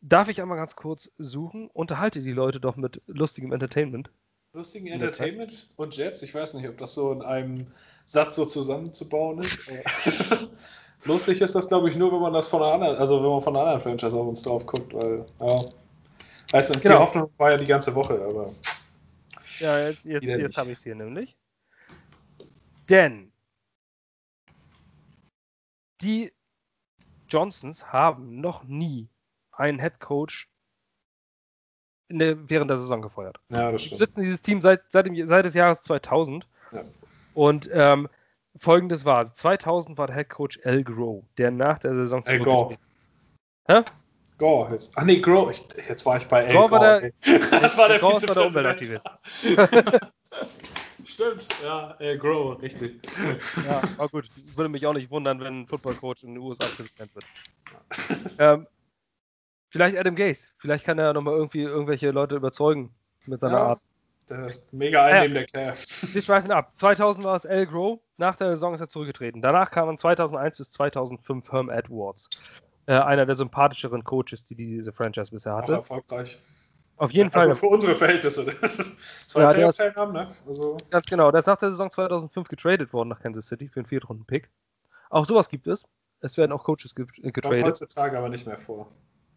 Speaker 1: Darf ich einmal ganz kurz suchen? Unterhalte die Leute doch mit lustigem Entertainment.
Speaker 2: Lustigen Entertainment und Jets? Ich weiß nicht, ob das so in einem Satz so zusammenzubauen ist. Lustig ist das, glaube ich, nur, wenn man das von einer anderen, also wenn man von einer anderen Franchise auf uns drauf guckt, weil, ja, Weißt du, genau. die Hoffnung war ja die ganze Woche, aber.
Speaker 1: Ja, jetzt, jetzt, jetzt habe ich es hier nämlich. Denn die Johnsons haben noch nie einen Head Coach der, während der Saison gefeuert.
Speaker 2: Ja, das stimmt.
Speaker 1: Sitzen dieses Team seit, seit, dem, seit des Jahres 2000. Ja. Und ähm, folgendes war: 2000 war der Head Coach Al Groh, der nach der Saison
Speaker 2: zurückgetreten ist. Hä? Gore heißt. Ach nee, Grow. Ich, jetzt war ich bei
Speaker 1: Al Gore. War der,
Speaker 2: das war der,
Speaker 1: Gore war der Umweltaktivist.
Speaker 2: Stimmt, ja, Al Grow, richtig.
Speaker 1: Ja, aber gut. Würde mich auch nicht wundern, wenn ein Footballcoach in den USA Präsident wird. ähm, vielleicht Adam Gaze. Vielleicht kann er nochmal irgendwie irgendwelche Leute überzeugen mit seiner ja, Art.
Speaker 2: Der ist mega einnehmender ja. Kerl.
Speaker 1: Wir schweifen ab. 2000 war es Al Grow. Nach der Saison ist er zurückgetreten. Danach kamen 2001 bis 2005 Herm Edwards äh, einer der sympathischeren Coaches, die diese Franchise bisher hatte. Auch
Speaker 2: erfolgreich.
Speaker 1: Auf jeden also Fall.
Speaker 2: für unsere Verhältnisse.
Speaker 1: Zwei ja, Playoff-Teilnahmen, ne? Also ganz genau. Der ist nach der Saison 2005 getradet worden nach Kansas City für einen Viertrunden-Pick. Auch sowas gibt es. Es werden auch Coaches getradet. Kommt
Speaker 2: heutzutage aber nicht mehr vor.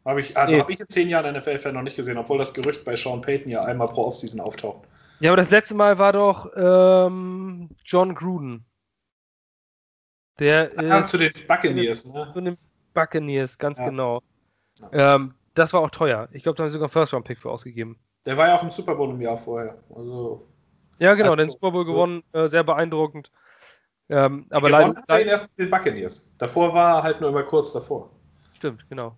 Speaker 2: Hab ich, also nee. habe ich in zehn Jahren NFL-Fan noch nicht gesehen, obwohl das Gerücht bei Sean Payton ja einmal pro Offseason auftaucht.
Speaker 1: Ja, aber das letzte Mal war doch ähm, John Gruden. Der
Speaker 2: ah, zu den Buccaneers, ne?
Speaker 1: Zu den Buccaneers, ganz ja. genau. Ja. Ähm, das war auch teuer. Ich glaube, da haben sie sogar einen First-Round-Pick für ausgegeben.
Speaker 2: Der war ja auch im Super Bowl im Jahr vorher. Also,
Speaker 1: ja, genau, also, den Super Bowl gewonnen, äh, sehr beeindruckend. Ähm, aber
Speaker 2: leider. Hat er ihn erst mit den Buccaneers. Davor war er halt nur immer kurz davor.
Speaker 1: Stimmt, genau.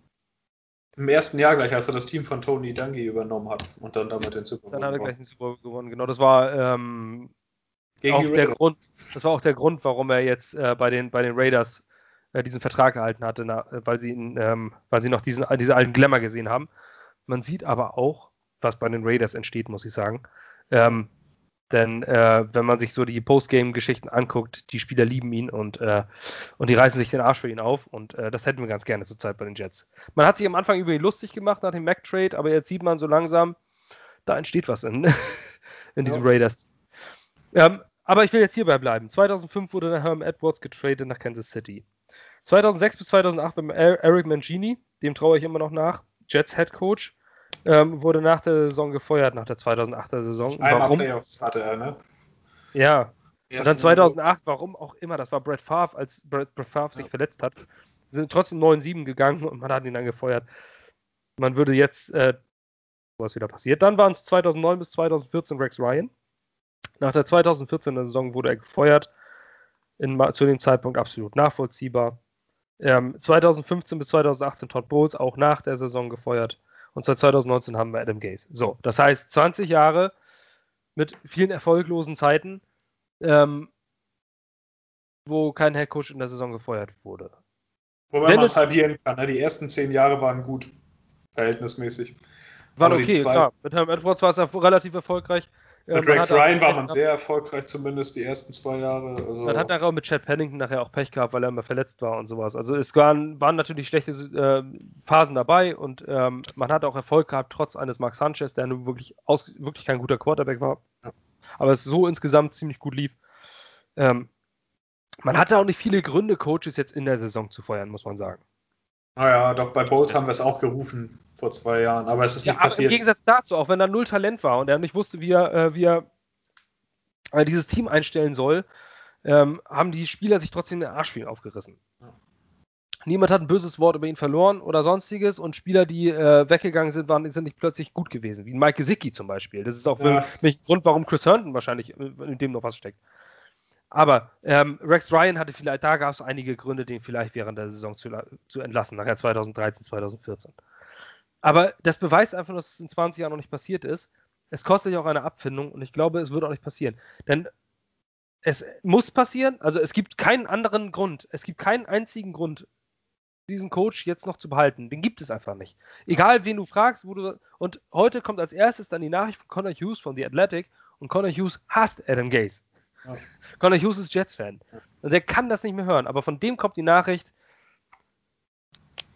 Speaker 2: Im ersten Jahr gleich, als er das Team von Tony Dungy übernommen hat und dann damit den Super
Speaker 1: Bowl Dann hat er gleich den Super Bowl gewonnen, genau. Das war ähm, auch der Grund, das war auch der Grund, warum er jetzt äh, bei, den, bei den Raiders äh, diesen Vertrag erhalten hatte, na, weil, sie ihn, ähm, weil sie noch diesen, diese alten Glamour gesehen haben. Man sieht aber auch, was bei den Raiders entsteht, muss ich sagen, ähm, Denn äh, wenn man sich so die Postgame-Geschichten anguckt, die Spieler lieben ihn und, äh, und die reißen sich den Arsch für ihn auf. Und äh, das hätten wir ganz gerne zur Zeit bei den Jets. Man hat sich am Anfang über ihn lustig gemacht nach dem Mac-Trade, aber jetzt sieht man so langsam, da entsteht was in, in diesem ja. Raiders. Ähm, aber ich will jetzt hierbei bleiben. 2005 wurde der Herm Edwards getradet nach Kansas City. 2006 bis 2008 beim Eric Mangini, dem traue ich immer noch nach, Jets Head Coach, ähm, wurde nach der Saison gefeuert, nach der 2008er Saison.
Speaker 2: Warum? Playoffs hatte er, ne?
Speaker 1: Ja. Und dann 2008, warum auch immer, das war Brett Favre, als Brett, Brett Favre sich verletzt hat, sind trotzdem 9-7 gegangen und man hat ihn dann gefeuert. Man würde jetzt, äh, was wieder passiert. Dann waren es 2009 bis 2014 Rex Ryan. Nach der 2014er Saison wurde er gefeuert. In, zu dem Zeitpunkt absolut nachvollziehbar. Ähm, 2015 bis 2018 Todd Bowles, auch nach der Saison gefeuert. Und seit 2019 haben wir Adam Gaze. So, das heißt 20 Jahre mit vielen erfolglosen Zeiten, ähm, wo kein Headcoach in der Saison gefeuert wurde.
Speaker 2: Wobei man es halbieren kann. Ne? Die ersten zehn Jahre waren gut, verhältnismäßig.
Speaker 1: Waren okay, klar. Mit Herrn Edwards war es relativ erfolgreich.
Speaker 2: Mit Rex Ryan war man sehr erfolgreich, zumindest die ersten zwei Jahre.
Speaker 1: Also man hat nachher auch mit Chad Pennington nachher auch Pech gehabt, weil er immer verletzt war und sowas. Also es waren, waren natürlich schlechte äh, Phasen dabei und ähm, man hat auch Erfolg gehabt, trotz eines Mark Sanchez, der nun wirklich, aus, wirklich kein guter Quarterback war. Aber es so insgesamt ziemlich gut lief. Ähm, man hatte auch nicht viele Gründe, Coaches jetzt in der Saison zu feuern, muss man sagen.
Speaker 2: Naja, doch bei Bowles haben wir es auch gerufen vor zwei Jahren, aber es ist ja, nicht passiert.
Speaker 1: Im Gegensatz dazu, auch wenn er null Talent war und er nicht wusste, wie er, äh, wie er äh, dieses Team einstellen soll, ähm, haben die Spieler sich trotzdem den Arsch für ihn aufgerissen. Ja. Niemand hat ein böses Wort über ihn verloren oder sonstiges und Spieler, die äh, weggegangen sind, waren, sind nicht plötzlich gut gewesen, wie Mike Gesicki zum Beispiel. Das ist auch ja. für mich ein Grund, warum Chris Herndon wahrscheinlich in dem noch was steckt. Aber ähm, Rex Ryan hatte vielleicht, da gab es einige Gründe, den vielleicht während der Saison zu, zu entlassen, nachher 2013, 2014. Aber das beweist einfach, dass es in 20 Jahren noch nicht passiert ist. Es kostet ja auch eine Abfindung und ich glaube, es wird auch nicht passieren. Denn es muss passieren, also es gibt keinen anderen Grund, es gibt keinen einzigen Grund, diesen Coach jetzt noch zu behalten. Den gibt es einfach nicht. Egal, wen du fragst, wo du. Und heute kommt als erstes dann die Nachricht von Connor Hughes von The Athletic und Connor Hughes hasst Adam Gaze. Ja. Connor Hughes ist Jets-Fan. Und der kann das nicht mehr hören. Aber von dem kommt die Nachricht,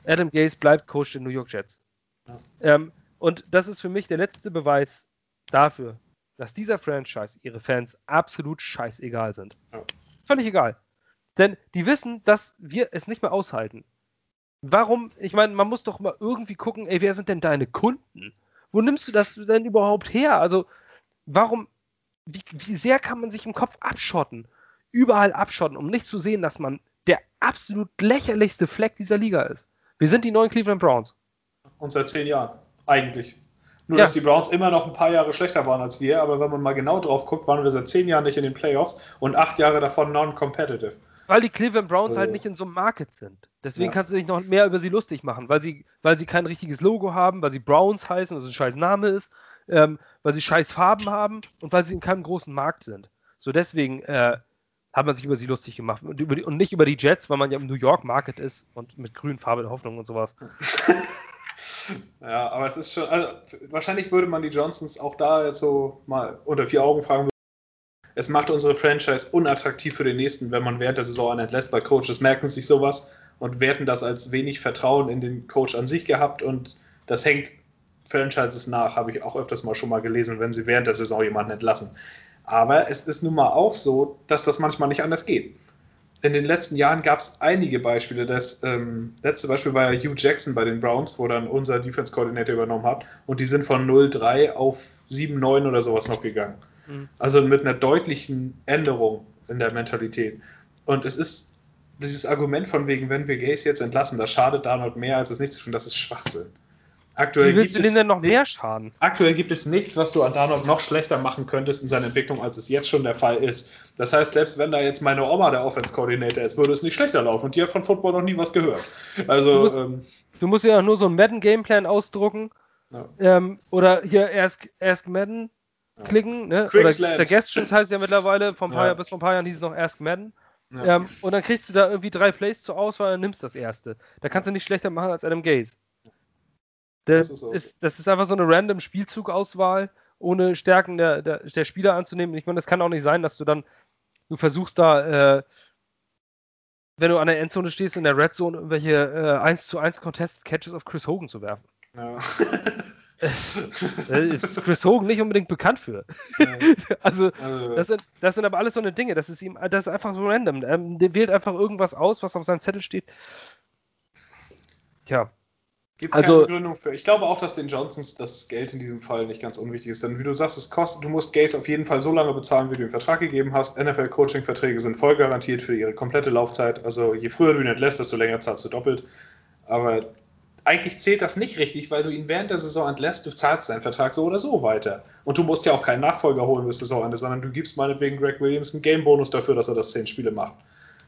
Speaker 1: Adam Gaze bleibt Coach der New York Jets. Ja. Ähm, und das ist für mich der letzte Beweis dafür, dass dieser Franchise ihre Fans absolut scheißegal sind. Ja. Völlig egal. Denn die wissen, dass wir es nicht mehr aushalten. Warum? Ich meine, man muss doch mal irgendwie gucken, ey, wer sind denn deine Kunden? Wo nimmst du das denn überhaupt her? Also, warum, wie, wie sehr kann man sich im Kopf abschotten? Überall abschotten, um nicht zu sehen, dass man der absolut lächerlichste Fleck dieser Liga ist. Wir sind die neuen Cleveland Browns.
Speaker 2: Und seit zehn Jahren, eigentlich. Nur, ja. dass die Browns immer noch ein paar Jahre schlechter waren als wir, aber wenn man mal genau drauf guckt, waren wir seit zehn Jahren nicht in den Playoffs und acht Jahre davon non-competitive.
Speaker 1: Weil die Cleveland Browns also. halt nicht in so einem Market sind. Deswegen ja. kannst du dich noch mehr über sie lustig machen, weil sie, weil sie kein richtiges Logo haben, weil sie Browns heißen, was ein scheiß Name ist ähm, weil sie scheiß Farben haben und weil sie in keinem großen Markt sind. So deswegen äh, hat man sich über sie lustig gemacht und, die, und, nicht über die Jets, weil man ja im New York Market ist und mit grünen Farbe der Hoffnung und sowas.
Speaker 2: ja, aber es ist schon, also, wahrscheinlich würde man die Johnsons auch da jetzt so mal unter vier Augen fragen. Es macht unsere Franchise unattraktiv für den nächsten, wenn man während der Saison einen entlässt, weil Coaches merken sich sowas und werten das als wenig Vertrauen in den Coach an sich gehabt und das hängt Franchises nach, habe ich auch öfters mal schon mal gelesen, wenn sie während der Saison jemanden entlassen. Aber es ist nun mal auch so, dass das manchmal nicht anders geht. In den letzten Jahren gab es einige Beispiele. Das ähm, letzte Beispiel war ja Hugh Jackson bei den Browns, wo dann unser Defense Coordinator übernommen hat. Und die sind von 0-3 auf 7-9 oder sowas noch gegangen. Mhm. Also mit einer deutlichen Änderung in der Mentalität. Und es ist dieses Argument von wegen, wenn wir Gays jetzt entlassen, das schadet Donald mehr, als es nicht zu tun, das ist Schwachsinn.
Speaker 1: Aktuell Wie willst du denen denn noch mehr schaden?
Speaker 2: Aktuell gibt es nichts, was du an Darnold noch schlechter machen könntest in seiner Entwicklung, als es jetzt schon der Fall ist. Das heißt, selbst wenn da jetzt meine Oma der Offense Coordinator ist, würde es nicht schlechter laufen. Und die hat von Football noch nie was gehört. Also,
Speaker 1: du musst, ähm, du musst ja nur so einen Madden-Gameplan ausdrucken. Ja. Ähm, oder hier Ask, Ask Madden ja. klicken. Ne? Oder Suggestions heißt ja mittlerweile. Vom ja. Jahr, bis vor ein paar Jahren hieß es noch Ask Madden. Ähm, und dann kriegst du da irgendwie drei Plays zur Auswahl und nimmst das erste. Da kannst du nicht schlechter machen als Adam Gaze. Das, das, ist, ist, das ist einfach so eine random Spielzugauswahl ohne Stärken der, der, der Spieler anzunehmen. Ich meine, das kann auch nicht sein, dass du dann, du versuchst da, äh, wenn du an der Endzone stehst, in der Red Zone, irgendwelche äh, 1 zu 1 Contested Catches auf Chris Hogan zu werfen. Ja. ist Chris Hogan nicht unbedingt bekannt für. also, also, das sind, das sind aber alles so eine Dinge. Das ist ihm, das ist einfach so random. Ähm, der wählt einfach irgendwas aus, was auf seinem Zettel steht.
Speaker 2: Tja. Gibt es also, keine Begründung für. Ich glaube auch, dass den Johnsons das Geld in diesem Fall nicht ganz unwichtig ist. Denn wie du sagst, es kostet, du musst Gaze auf jeden Fall so lange bezahlen, wie du den Vertrag gegeben hast. NFL-Coaching-Verträge sind voll garantiert für ihre komplette Laufzeit. Also je früher du ihn entlässt, desto länger zahlst du doppelt. Aber eigentlich zählt das nicht richtig, weil du ihn während der Saison entlässt, du zahlst deinen Vertrag so oder so weiter. Und du musst ja auch keinen Nachfolger holen bis Saisonende, sondern du gibst meinetwegen Greg Williams einen Game-Bonus dafür, dass er das zehn Spiele macht.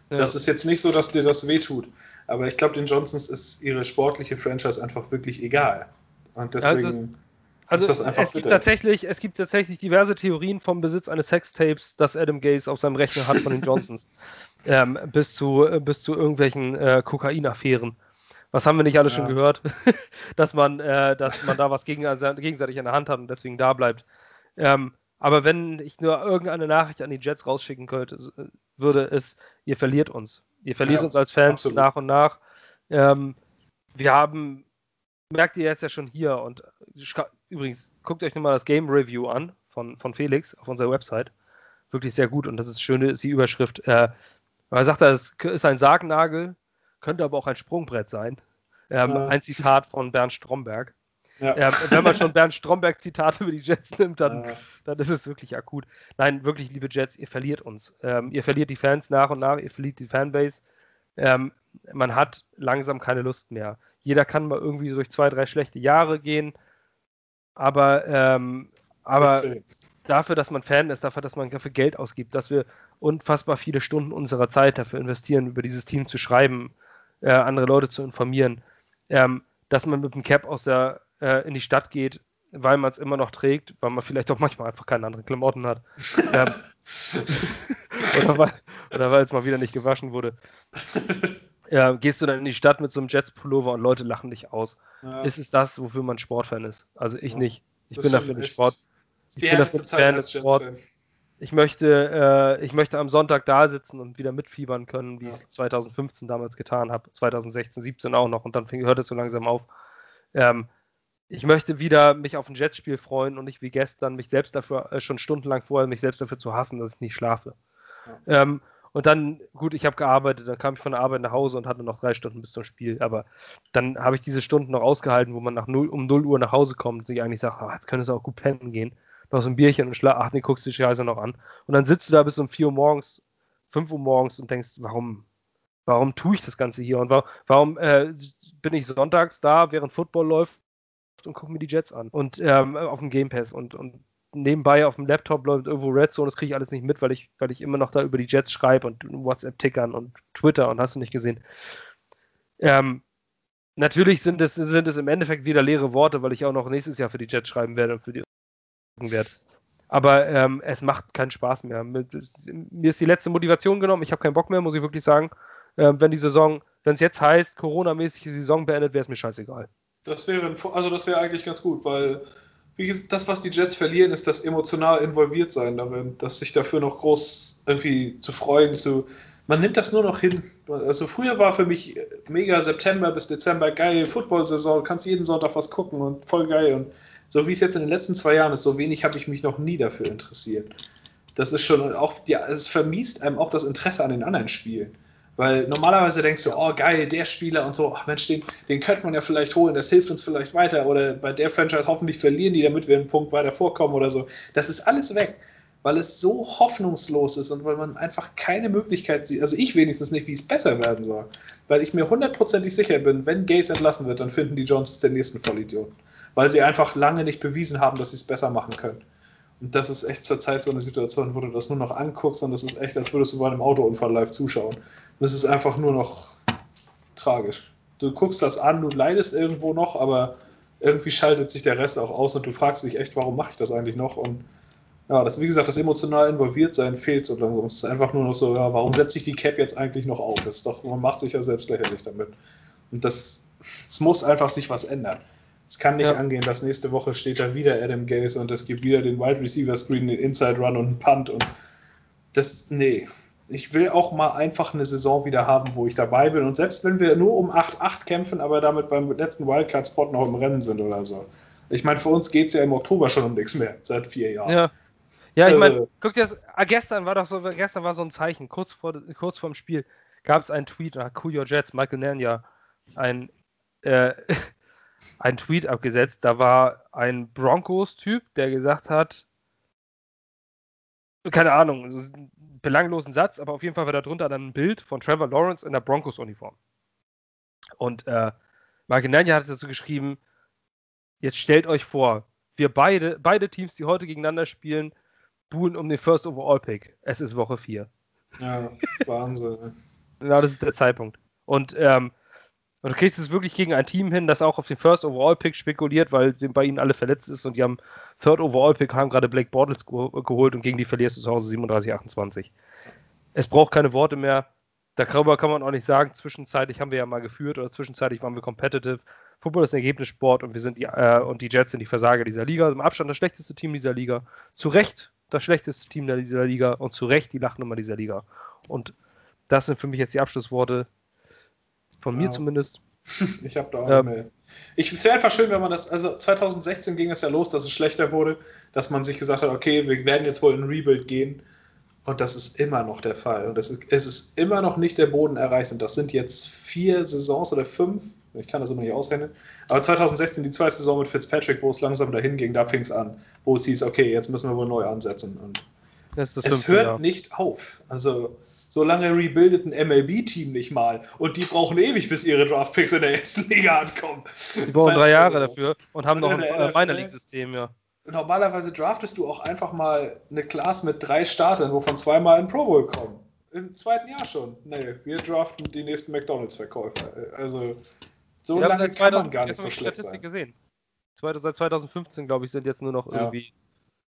Speaker 2: Ja. Das ist jetzt nicht so, dass dir das wehtut. Aber ich glaube, den Johnsons ist ihre sportliche Franchise einfach wirklich egal. Und deswegen.
Speaker 1: Also, ist das einfach es, gibt tatsächlich, es gibt tatsächlich diverse Theorien vom Besitz eines Sextapes, das Adam Gaze auf seinem Rechner hat von den Johnsons. ähm, bis, zu, bis zu irgendwelchen äh, Kokainaffären. Was haben wir nicht alles ja. schon gehört? dass, man, äh, dass man da was gegen, also gegenseitig in der Hand hat und deswegen da bleibt. Ähm, aber wenn ich nur irgendeine Nachricht an die Jets rausschicken könnte, würde, ist, ihr verliert uns. Ihr verliert ja, uns als Fans absolut. nach und nach. Ähm, wir haben, merkt ihr jetzt ja schon hier und übrigens, guckt euch nochmal das Game Review an von, von Felix auf unserer Website. Wirklich sehr gut und das ist schöne, ist die Überschrift. Äh, er sagt, es ist ein Sargnagel, könnte aber auch ein Sprungbrett sein. Ähm, ja. Ein Zitat von Bernd Stromberg. Ja. Ähm, wenn man schon Bernd Stromberg Zitate über die Jets nimmt, dann, ja. dann ist es wirklich akut. Nein, wirklich, liebe Jets, ihr verliert uns. Ähm, ihr verliert die Fans nach und nach, ihr verliert die Fanbase. Ähm, man hat langsam keine Lust mehr. Jeder kann mal irgendwie durch zwei, drei schlechte Jahre gehen, aber, ähm, aber dafür, dass man Fan ist, dafür, dass man dafür Geld ausgibt, dass wir unfassbar viele Stunden unserer Zeit dafür investieren, über dieses Team zu schreiben, äh, andere Leute zu informieren, ähm, dass man mit dem Cap aus der, äh, in die Stadt geht, weil man es immer noch trägt, weil man vielleicht auch manchmal einfach keine anderen Klamotten hat. ähm, oder weil, es mal wieder nicht gewaschen wurde. Ja, gehst du dann in die Stadt mit so einem Jets-Pullover und Leute lachen dich aus. Ja. Ist es das, wofür man Sportfan ist? Also ich ja. nicht. Ich das bin dafür nicht Sport. Ich bin dafür Fan des Sport. Ich möchte, äh, ich möchte am Sonntag da sitzen und wieder mitfiebern können, wie ja. ich es 2015 damals getan habe, 2016, 17 auch noch und dann hört es so langsam auf. Ähm, ich möchte wieder mich auf ein Jetspiel freuen und nicht wie gestern mich selbst dafür, äh, schon stundenlang vorher, mich selbst dafür zu hassen, dass ich nicht schlafe. Ja. Ähm, und dann, gut, ich habe gearbeitet, dann kam ich von der Arbeit nach Hause und hatte noch drei Stunden bis zum Spiel. Aber dann habe ich diese Stunden noch ausgehalten, wo man nach 0, um 0 Uhr nach Hause kommt und sich eigentlich sagt, ach, jetzt könnte es auch gut pennen gehen. Noch so ein Bierchen und schlag, ach nee, guckst du die Scheiße noch an. Und dann sitzt du da bis um 4 Uhr morgens, 5 Uhr morgens und denkst, warum, warum tue ich das Ganze hier? Und warum, warum äh, bin ich sonntags da, während Football läuft und gucke mir die Jets an? Und ähm, auf dem Game Pass und, und nebenbei auf dem Laptop läuft irgendwo Red Zone, das kriege ich alles nicht mit, weil ich, weil ich immer noch da über die Jets schreibe und WhatsApp-Tickern und Twitter und hast du nicht gesehen. Ähm, natürlich sind es, sind es im Endeffekt wieder leere Worte, weil ich auch noch nächstes Jahr für die Jets schreiben werde und für die werde. Aber ähm, es macht keinen Spaß mehr. Mir ist die letzte Motivation genommen. Ich habe keinen Bock mehr, muss ich wirklich sagen. Ähm, wenn die Saison, wenn es jetzt heißt, Corona-mäßig die Saison beendet, wäre es mir scheißegal.
Speaker 2: Das wäre, also das wäre eigentlich ganz gut, weil gesagt, das, was die Jets verlieren, ist das emotional involviert sein darin, dass sich dafür noch groß irgendwie zu freuen, zu. Man nimmt das nur noch hin. Also früher war für mich mega September bis Dezember geil, Football-Saison, kannst jeden Sonntag was gucken und voll geil. Und so wie es jetzt in den letzten zwei Jahren ist, so wenig habe ich mich noch nie dafür interessiert. Das ist schon auch, ja, es vermiest einem auch das Interesse an den anderen Spielen. Weil normalerweise denkst du, oh geil, der Spieler und so, ach Mensch, den, den könnte man ja vielleicht holen, das hilft uns vielleicht weiter. Oder bei der Franchise hoffentlich verlieren die, damit wir einen Punkt weiter vorkommen oder so. Das ist alles weg, weil es so hoffnungslos ist und weil man einfach keine Möglichkeit sieht, also ich wenigstens nicht, wie es besser werden soll. Weil ich mir hundertprozentig sicher bin, wenn Gaze entlassen wird, dann finden die Johnsons den nächsten Vollidioten. Weil sie einfach lange nicht bewiesen haben, dass sie es besser machen können. Und das ist echt zurzeit so eine Situation, wo du das nur noch anguckst und das ist echt, als würdest du bei einem Autounfall live zuschauen. Das ist einfach nur noch tragisch. Du guckst das an, du leidest irgendwo noch, aber irgendwie schaltet sich der Rest auch aus und du fragst dich echt, warum mache ich das eigentlich noch? Und ja, das, wie gesagt, das emotional involviert sein fehlt so langsam. Es ist einfach nur noch so, ja, warum setze ich die Cap jetzt eigentlich noch auf? Das ist doch, man macht sich ja selbst lächerlich damit. Und das, es muss einfach sich was ändern. Es kann nicht ja. angehen, dass nächste Woche steht da wieder Adam Gaze und es gibt wieder den Wide Receiver Screen, den Inside Run und einen Punt und das, nee. Ich will auch mal einfach eine Saison wieder haben, wo ich dabei bin. Und selbst wenn wir nur um 8-8 kämpfen, aber damit beim letzten Wildcard-Spot noch im Rennen sind oder so. Ich meine, für uns geht es ja im Oktober schon um nichts mehr, seit vier Jahren.
Speaker 1: Ja. Ja, ich meine, äh, guck dir das, ah, gestern war doch so, gestern war so ein Zeichen, kurz vor, kurz vor dem Spiel gab es einen Tweet, ah, Cool Your Jets, Michael Nania, ein, äh, ein Tweet abgesetzt, da war ein Broncos-Typ, der gesagt hat, keine Ahnung, belanglosen Satz, aber auf jeden Fall war da drunter dann ein Bild von Trevor Lawrence in der Broncos-Uniform. Und äh, Michael Nania hat dazu geschrieben, jetzt stellt euch vor, wir beide, beide Teams, die heute gegeneinander spielen, buhlen um den First Overall Pick. Es ist Woche 4.
Speaker 2: Ja, Wahnsinn.
Speaker 1: genau, das ist der Zeitpunkt. Und, ähm, und du kriegst es wirklich gegen ein Team hin, das auch auf den First Overall Pick spekuliert, weil bei ihnen alle verletzt ist und die haben Third Overall Pick, haben gerade Blake Bortles geholt und gegen die verlierst du zu Hause 37-28. Es braucht keine Worte mehr. Darüber kann man auch nicht sagen, zwischenzeitlich haben wir ja mal geführt oder zwischenzeitlich waren wir competitive. Football ist ein Ergebnissport und wir sind die äh, und die Jets sind die Versager dieser Liga. Im Abstand das schlechteste Team dieser Liga. Zu Recht das schlechteste Team dieser Liga und zu Recht die Lachnummer dieser Liga. Und das sind für mich jetzt die Abschlussworte von ja. mir zumindest.
Speaker 2: Ich habe da auch ähm, mehr. Ich es wäre einfach schön, wenn man das, also 2016 ging es ja los, dass es schlechter wurde, dass man sich gesagt hat, okay, wir werden jetzt wohl in Rebuild gehen. Und das ist immer noch der Fall. Und es ist, es ist immer noch nicht der Boden erreicht. Und das sind jetzt vier Saisons oder fünf, ich kann das immer nicht ausrechnen. Aber 2016 die zweite Saison mit Fitzpatrick, wo es langsam dahin ging, da fing es an, wo es hieß, okay, jetzt müssen wir wohl neu ansetzen. Und es hört Jahr. nicht auf. Also so lange rebildet ein MLB-Team nicht mal. Und die brauchen ewig, bis ihre Draftpicks in der ersten Liga ankommen.
Speaker 1: Die brauchen drei Jahre dafür und haben noch ein äh, Minor League-System, ja.
Speaker 2: Normalerweise draftest du auch einfach mal eine Class mit drei Startern, wovon zweimal in Pro Bowl kommen. Im zweiten Jahr schon. Nee, wir draften die nächsten McDonalds-Verkäufer. Also, so lange kann man gar nicht so schlecht Statistik sein. gesehen.
Speaker 1: Seit 2015, glaube ich, sind jetzt nur noch irgendwie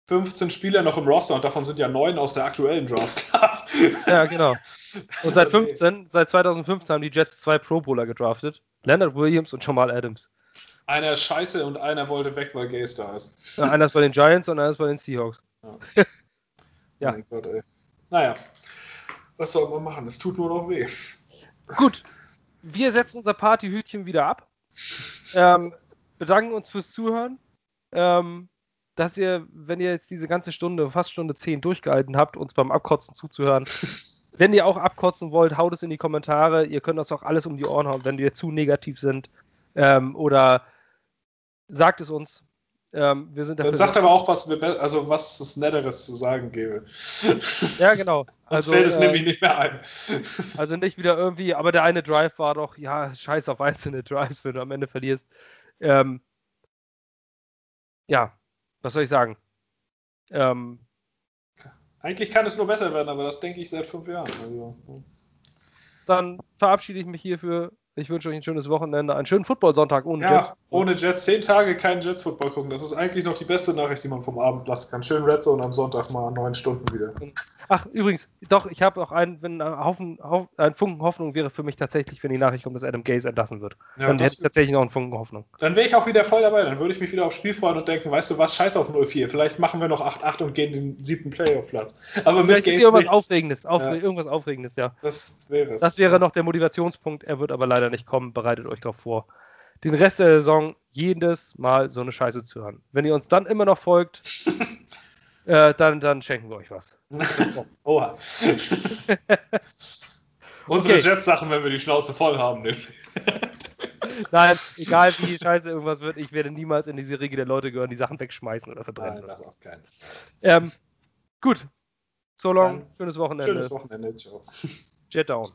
Speaker 2: 15 Spieler noch im Roster und davon sind ja neun aus der aktuellen Draft Class.
Speaker 1: ja, genau. Und seit 15, seit 2015 haben die Jets zwei Pro Bowler gedraftet. Leonard Williams und Jamal Adams.
Speaker 2: Einer ist scheiße und einer wollte weg, weil Gay da ist.
Speaker 1: Ja, einer ist bei den Giants und einer ist bei den Seahawks. Ja.
Speaker 2: ja. Mein Gott, ey. Naja, was soll man machen? Es tut nur noch weh.
Speaker 1: Gut, wir setzen unser Partyhütchen wieder ab. Ähm, bedanken uns fürs Zuhören. Ähm, dass ihr, wenn ihr jetzt diese ganze Stunde, fast Stunde 10 durchgehalten habt, uns beim Abkotzen zuzuhören. wenn ihr auch abkotzen wollt, haut es in die Kommentare. Ihr könnt uns auch alles um die Ohren hauen, wenn wir zu negativ sind. Ähm, oder sagt es uns. Ähm, wir sind
Speaker 2: Dann sagt aber auch, was, wir, also was es Netteres zu sagen gäbe.
Speaker 1: Ja, genau.
Speaker 2: Also, fällt es äh, nämlich nicht mehr ein.
Speaker 1: Also nicht wieder irgendwie, aber der eine Drive war doch, ja, scheiß auf einzelne Drives, wenn du am Ende verlierst. Ähm, ja, was soll ich sagen? Ähm,
Speaker 2: Eigentlich kann es nur besser werden, aber das denke ich seit fünf Jahren. Also,
Speaker 1: dann verabschiede ich mich hierfür ich wünsche euch ein schönes Wochenende, einen schönen Football-Sonntag ohne ja, Jets.
Speaker 2: Ohne Jets. Zehn Tage kein Jets-Football gucken. Das ist eigentlich noch die beste Nachricht, die man vom Abend lassen kann. Schön Red Zone am Sonntag mal neun Stunden wieder.
Speaker 1: Ach, übrigens, doch, ich habe auch einen, wenn ein, Haufen, ein Funken Hoffnung wäre für mich tatsächlich, wenn die Nachricht kommt, dass Adam Gaze entlassen wird. Ja, dann hätte ich tatsächlich noch einen Funken Hoffnung.
Speaker 2: Dann wäre ich auch wieder voll dabei. Dann würde ich mich wieder aufs Spiel freuen und denken, weißt du was, scheiß auf 0-4. Vielleicht machen wir noch 8-8 und gehen den siebten Playoff-Platz.
Speaker 1: Aber mit Vielleicht Gaze ist irgendwas Aufregendes. Auf, ja. Irgendwas Aufregendes, ja.
Speaker 2: Das wäre es.
Speaker 1: Das wäre noch der Motivationspunkt. Er wird aber leider nicht kommen. Bereitet euch darauf vor, den Rest der Saison jedes Mal so eine Scheiße zu hören. Wenn ihr uns dann immer noch folgt, äh, dann, dann schenken wir euch was.
Speaker 2: Oha. Unsere okay. Jets-Sachen, wenn wir die Schnauze voll haben, nicht.
Speaker 1: Nein, egal wie scheiße irgendwas wird, ich werde niemals in diese Riege der Leute gehören, die Sachen wegschmeißen oder verbrennen. Nein, das auf keinen. Ähm, gut. So long, Dann schönes Wochenende.
Speaker 2: Schönes Wochenende, ciao.
Speaker 1: Jet down.